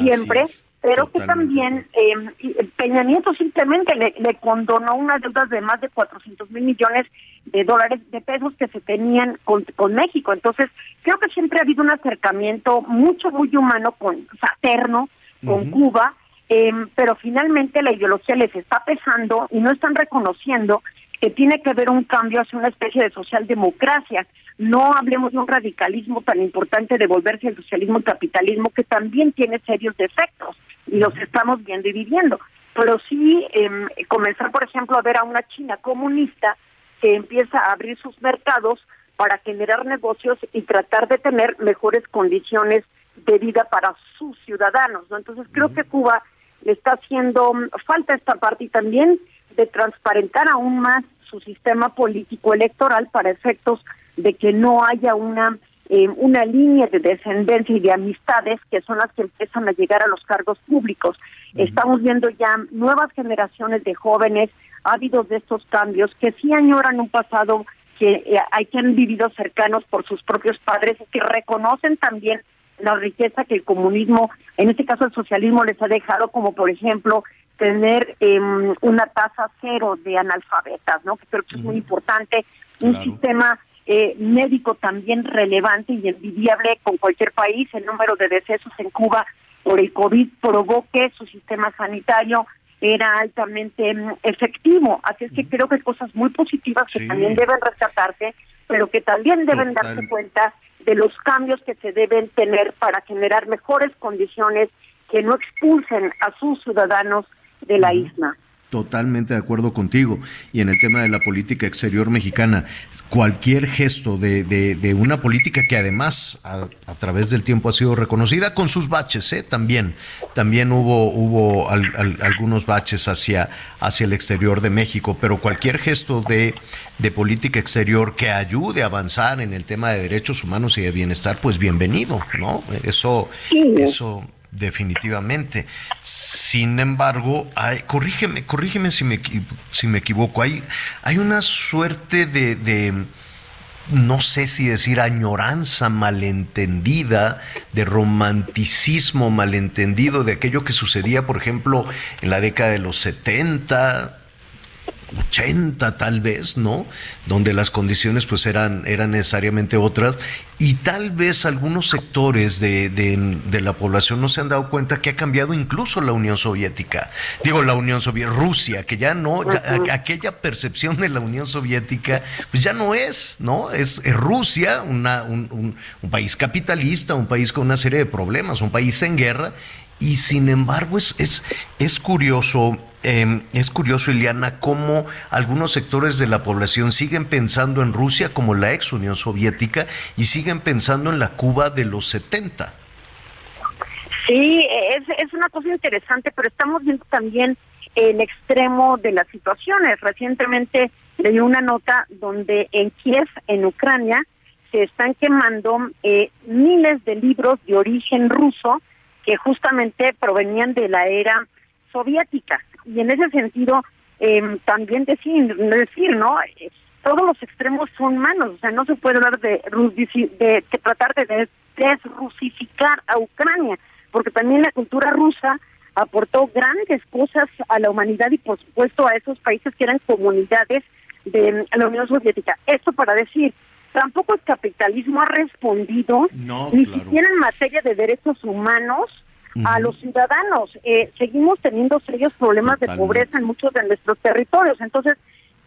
siempre, pero que también eh, Peña Nieto simplemente le, le condonó unas deudas de más de 400 mil millones de dólares de pesos que se tenían con, con México. Entonces creo que siempre ha habido un acercamiento mucho, muy humano, con fraterno con Cuba, eh, pero finalmente la ideología les está pesando y no están reconociendo que tiene que haber un cambio hacia una especie de socialdemocracia. No hablemos de un radicalismo tan importante de volverse el socialismo y capitalismo que también tiene serios defectos y los estamos viendo y viviendo. Pero sí eh, comenzar, por ejemplo, a ver a una China comunista que empieza a abrir sus mercados para generar negocios y tratar de tener mejores condiciones de vida para sus ciudadanos. ¿no? Entonces creo que Cuba le está haciendo falta esta parte y también de transparentar aún más su sistema político electoral para efectos de que no haya una eh, una línea de descendencia y de amistades que son las que empiezan a llegar a los cargos públicos. Estamos viendo ya nuevas generaciones de jóvenes ávidos de estos cambios que sí añoran un pasado que eh, hay que han vivido cercanos por sus propios padres y que reconocen también la riqueza que el comunismo, en este caso el socialismo, les ha dejado, como por ejemplo tener eh, una tasa cero de analfabetas, ¿no? Que creo que es muy importante, un sistema eh, médico también relevante y envidiable con cualquier país. El número de decesos en Cuba por el COVID probó que su sistema sanitario era altamente mm, efectivo. Así es que creo que hay cosas muy positivas que Sí. también deben rescatarse, pero que también deben Total. darse cuenta de los cambios que se deben tener para generar mejores condiciones que no expulsen a sus ciudadanos de la isla. Totalmente de acuerdo contigo. Y en el tema de la política exterior mexicana, cualquier gesto de, de- de una política que además a, a través del tiempo ha sido reconocida con sus baches, ¿eh? también, también hubo, hubo al- al- algunos baches hacia, hacia el exterior de México, pero cualquier gesto de, de política exterior que ayude a avanzar en el tema de derechos humanos y de bienestar, pues bienvenido, ¿no? Eso, eso definitivamente. Sin embargo, hay, corrígeme, corrígeme si me, si me equivoco, hay, hay una suerte de, de, no sé si decir añoranza malentendida, de romanticismo malentendido de aquello que sucedía, por ejemplo, en la década de los 70, 80 tal vez, ¿no? Donde las condiciones pues eran, eran necesariamente otras y tal vez algunos sectores de, de- de la población no se han dado cuenta que ha cambiado incluso la Unión Soviética. Digo, la Unión Soviética, Rusia, que ya no, ya- a- aquella percepción de la Unión Soviética pues ya no es, ¿no? Es, es Rusia, una- un, un- un país capitalista, un país con una serie de problemas, un país en guerra y sin embargo es, es, es curioso, eh, es curioso, Ileana, cómo algunos sectores de la población siguen pensando en Rusia como la ex Unión Soviética y siguen pensando en la Cuba de los 70. Sí, es, es una cosa interesante, pero estamos viendo también el extremo de las situaciones. Recientemente leí una nota donde en Kiev, en Ucrania, se están quemando eh, miles de libros de origen ruso que justamente provenían de la era soviética. Y en ese sentido, eh, también decir, decir, ¿no? Todos los extremos son malos, o sea, no se puede hablar de, de, de tratar de desrusificar a Ucrania, porque también la cultura rusa aportó grandes cosas a la humanidad y por supuesto a esos países que eran comunidades de la Unión Soviética. Esto para decir, tampoco el capitalismo ha respondido ni siquiera en materia de derechos humanos a los ciudadanos. Eh, seguimos teniendo serios problemas de pobreza en muchos de nuestros territorios. Entonces,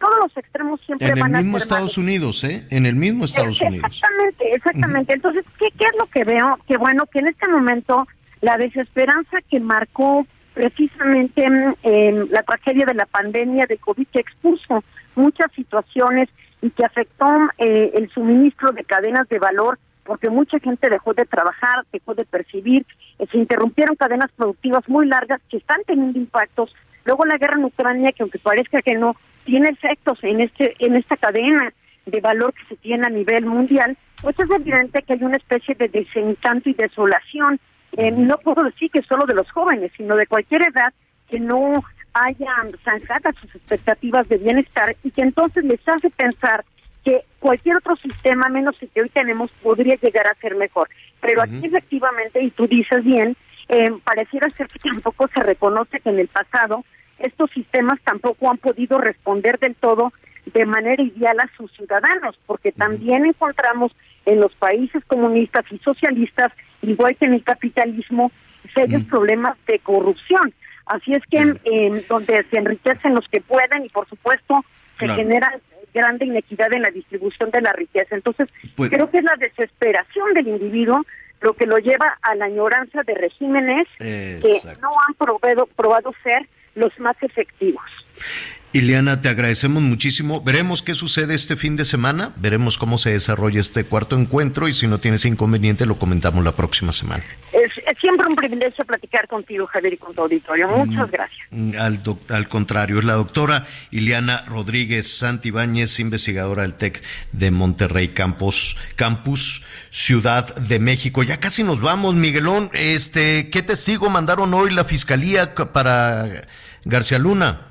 todos los extremos siempre van a En el mismo Estados Unidos, ¿eh? En el mismo Estados Unidos. Exactamente, exactamente. Entonces, ¿qué, ¿qué es lo que veo? Que bueno, que en este momento la desesperanza que marcó precisamente eh, la tragedia de la pandemia de COVID que expuso muchas situaciones y que afectó eh, el suministro de cadenas de valor porque mucha gente dejó de trabajar, dejó de percibir, eh, se interrumpieron cadenas productivas muy largas que están teniendo impactos. Luego la guerra en Ucrania, que aunque parezca que no, tiene efectos en este en esta cadena de valor que se tiene a nivel mundial, pues es evidente que hay una especie de desencanto y desolación eh, no puedo decir que solo de los jóvenes, sino de cualquier edad que no hayan zanjadas sus expectativas de bienestar y que entonces les hace pensar que cualquier otro sistema, menos el que hoy tenemos, podría llegar a ser mejor. Pero aquí efectivamente, y tú dices bien, eh, pareciera ser que tampoco se reconoce que en el pasado estos sistemas tampoco han podido responder del todo de manera ideal a sus ciudadanos, porque también encontramos en los países comunistas y socialistas, igual que en el capitalismo, serios problemas de corrupción. Así es que en donde se enriquecen los que pueden y por supuesto se genera grande inequidad en la distribución de la riqueza. Entonces, Pues- creo que es la desesperación del individuo lo que lo lleva a la añoranza de regímenes que no han probado, probado ser los más efectivos. Ileana, te agradecemos muchísimo. Veremos qué sucede este fin de semana, veremos cómo se desarrolla este cuarto encuentro y si no tienes inconveniente lo comentamos la próxima semana. Es, es siempre un privilegio platicar contigo, Javier, y con tu auditorio. Muchas gracias. Mm, Al, doc- al contrario, es la doctora Ileana Rodríguez Santibáñez, investigadora del TEC de Monterrey Campus, Campus Ciudad de México. Ya casi nos vamos, Miguelón. Este, ¿qué testigo mandaron hoy la fiscalía para García Luna?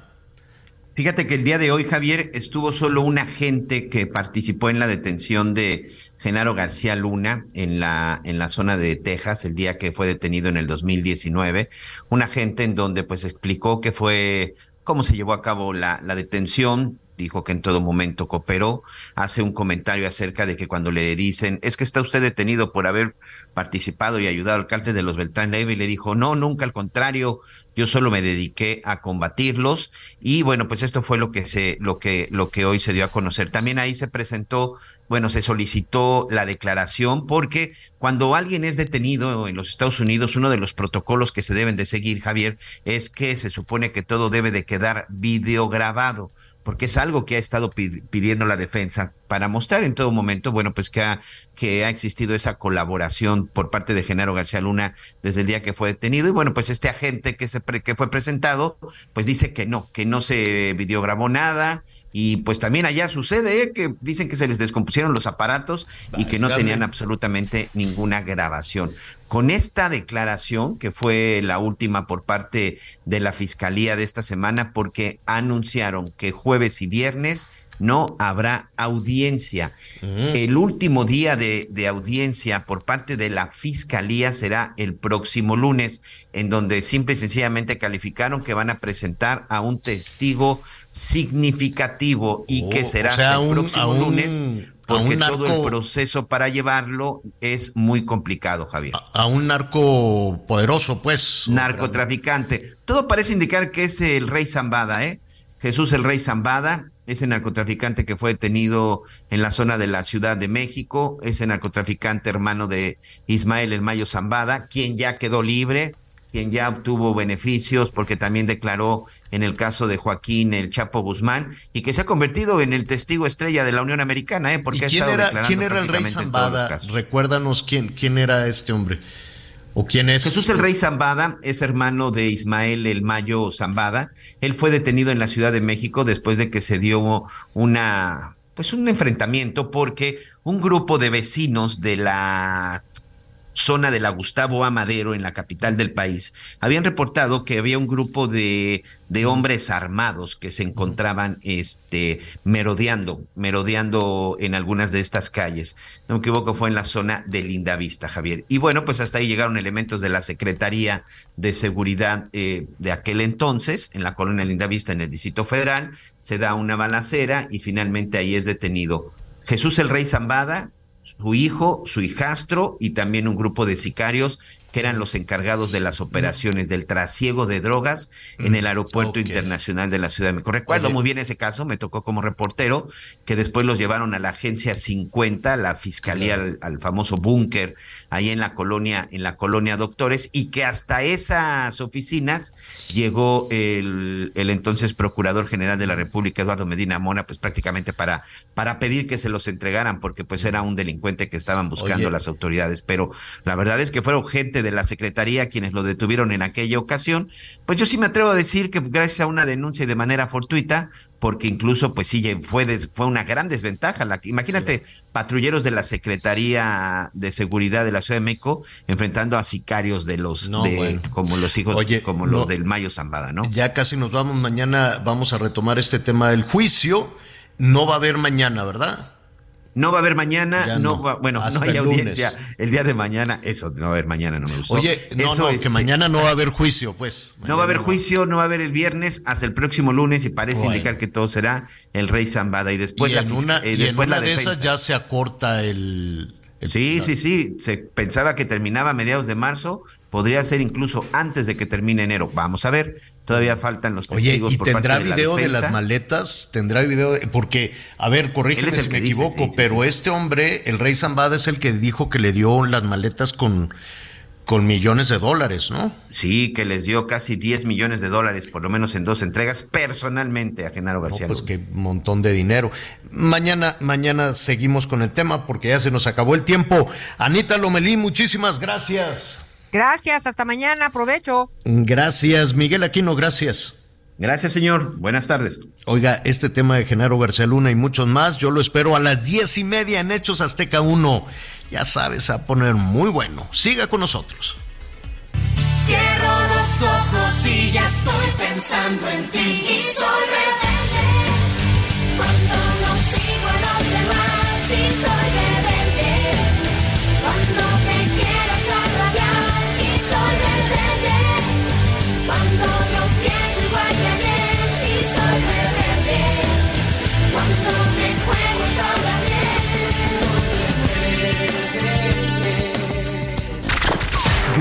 Fíjate que el día de hoy, Javier, estuvo solo un agente que participó en la detención de Genaro García Luna en la, en la zona de Texas, el día que fue detenido en el 2019. Un agente en donde pues explicó que fue, cómo se llevó a cabo la, la detención, dijo que en todo momento cooperó, hace un comentario acerca de que cuando le dicen, es que está usted detenido por haber participado y ayudado al cártel de los Beltrán Leiva, y le dijo, no, nunca, al contrario, yo solo me dediqué a combatirlos, y bueno, pues esto fue lo que se, lo que, lo que hoy se dio a conocer. También ahí se presentó, bueno, se solicitó la declaración, porque cuando alguien es detenido en los Estados Unidos, uno de los protocolos que se deben de seguir, Javier, es que se supone que todo debe de quedar videograbado porque es algo que ha estado pi- pidiendo la defensa para mostrar en todo momento, bueno, pues que ha, que ha existido esa colaboración por parte de Genaro García Luna desde el día que fue detenido. Y bueno, pues este agente que, se pre- que fue presentado, pues dice que no, que no se videograbó nada. Y pues también allá sucede ¿eh? que dicen que se les descompusieron los aparatos y que no tenían absolutamente ninguna grabación. Con esta declaración, que fue la última por parte de la Fiscalía de esta semana, porque anunciaron que jueves y viernes no habrá audiencia. El último día de, de audiencia por parte de la Fiscalía será el próximo lunes, en donde simple y sencillamente calificaron que van a presentar a un testigo significativo y que Oh, será o sea, hasta el un- próximo un- lunes, porque todo el proceso para llevarlo es muy complicado, Javier. A un narco poderoso, pues. Narcotraficante. Todo parece indicar que es el rey Zambada, ¿eh? Jesús el rey Zambada, ese narcotraficante que fue detenido en la zona de la Ciudad de México, ese narcotraficante hermano de Ismael el Mayo Zambada, quien ya quedó libre, quien ya obtuvo beneficios porque también declaró en el caso de Joaquín el Chapo Guzmán y que se ha convertido en el testigo estrella de la Unión Americana, ¿eh? Porque ¿Y ha quién estado era, declarando quién era el rey Zambada? Recuérdanos quién, quién era este hombre. ¿O quién es? Jesús el Rey Zambada es hermano de Ismael el Mayo Zambada. Él fue detenido en la Ciudad de México después de que se dio una pues un enfrentamiento porque un grupo de vecinos de la zona de la Gustavo Amadero, en la capital del país, habían reportado que había un grupo de, de hombres armados que se encontraban este, merodeando, merodeando en algunas de estas calles. No me equivoco, fue en la zona de Lindavista, Javier. Y bueno, pues hasta ahí llegaron elementos de la Secretaría de Seguridad eh, de aquel entonces, en la colonia Lindavista, en el Distrito Federal, se da una balacera y finalmente ahí es detenido Jesús el Rey Zambada, su hijo, su hijastro y también un grupo de sicarios que eran los encargados de las operaciones del trasiego de drogas en el Aeropuerto Internacional de la Ciudad de México. Recuerdo muy bien ese caso, me tocó como reportero, que después los llevaron a la Agencia 50, la Fiscalía, al, al, famoso búnker, ahí en la colonia, en la colonia Doctores, y que hasta esas oficinas llegó el, el entonces Procurador General de la República, Eduardo Medina Mona, pues prácticamente para, para pedir que se los entregaran, porque pues era un delincuente que estaban buscando Oye. las autoridades. Pero la verdad es que fueron gente de la Secretaría quienes lo detuvieron en aquella ocasión. Pues yo sí me atrevo a decir que gracias a una denuncia y de manera fortuita, porque incluso pues sí fue, des- fue una gran desventaja. La, imagínate patrulleros de la Secretaría de Seguridad de la Ciudad de México enfrentando a sicarios de los No, de, bueno. como los hijos Oye, como no. los del Mayo Zambada, ¿no? Ya casi nos vamos. Mañana vamos a retomar este tema del juicio. No va a haber mañana, ¿verdad? No va a haber mañana, Ya no, no. va, bueno, no hay el lunes. audiencia el día de mañana, eso no va a haber mañana, no me gustó. Oye, no, Eso, no, este, que mañana no va a haber juicio, pues. No va a haber juicio, no va a haber el viernes hasta el próximo lunes y parece Bueno. indicar que todo será el Rey Zambada y después y la en una, eh, y en después una la de esas ya se acorta el. el- Sí, sí, sí, se pensaba que terminaba a mediados de marzo, podría ser incluso antes de que termine enero. Vamos a ver, todavía faltan los Oye, testigos ¿y por parte tendrá de la video de, las maletas? ¿Tendrá video? de- porque, a ver, corrígeme si me dice, equivoco, sí, sí, pero este hombre, el rey Zambada, es el que dijo que le dio las maletas con, con millones de dólares, ¿no? Sí, que les dio casi 10 millones de dólares, por lo menos en dos entregas, personalmente a Genaro No, García. pues Luna. qué montón de dinero. Mañana, mañana seguimos con el tema porque ya se nos acabó el tiempo. Anita Lomelí, muchísimas gracias. Gracias, hasta mañana, provecho. Gracias, Miguel Aquino, gracias. Gracias, señor. Buenas tardes. Oiga, este tema de Genaro García Luna y muchos más, yo lo espero a las diez y media en Hechos Azteca 1. Ya sabes, a poner muy bueno. Siga con nosotros. Cierro los ojos y ya estoy pensando en ti. Y soy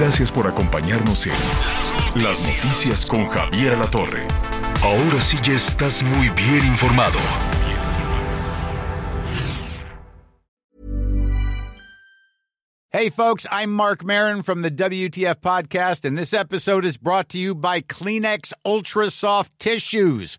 Gracias por acompañarnos en Las Noticias con Javier Alatorre. Ahora sí ya estás muy bien informado. Hey, folks, I'm Mark Marin from the WTF Podcast, and this episode is brought to you by Kleenex Ultra Soft Tissues,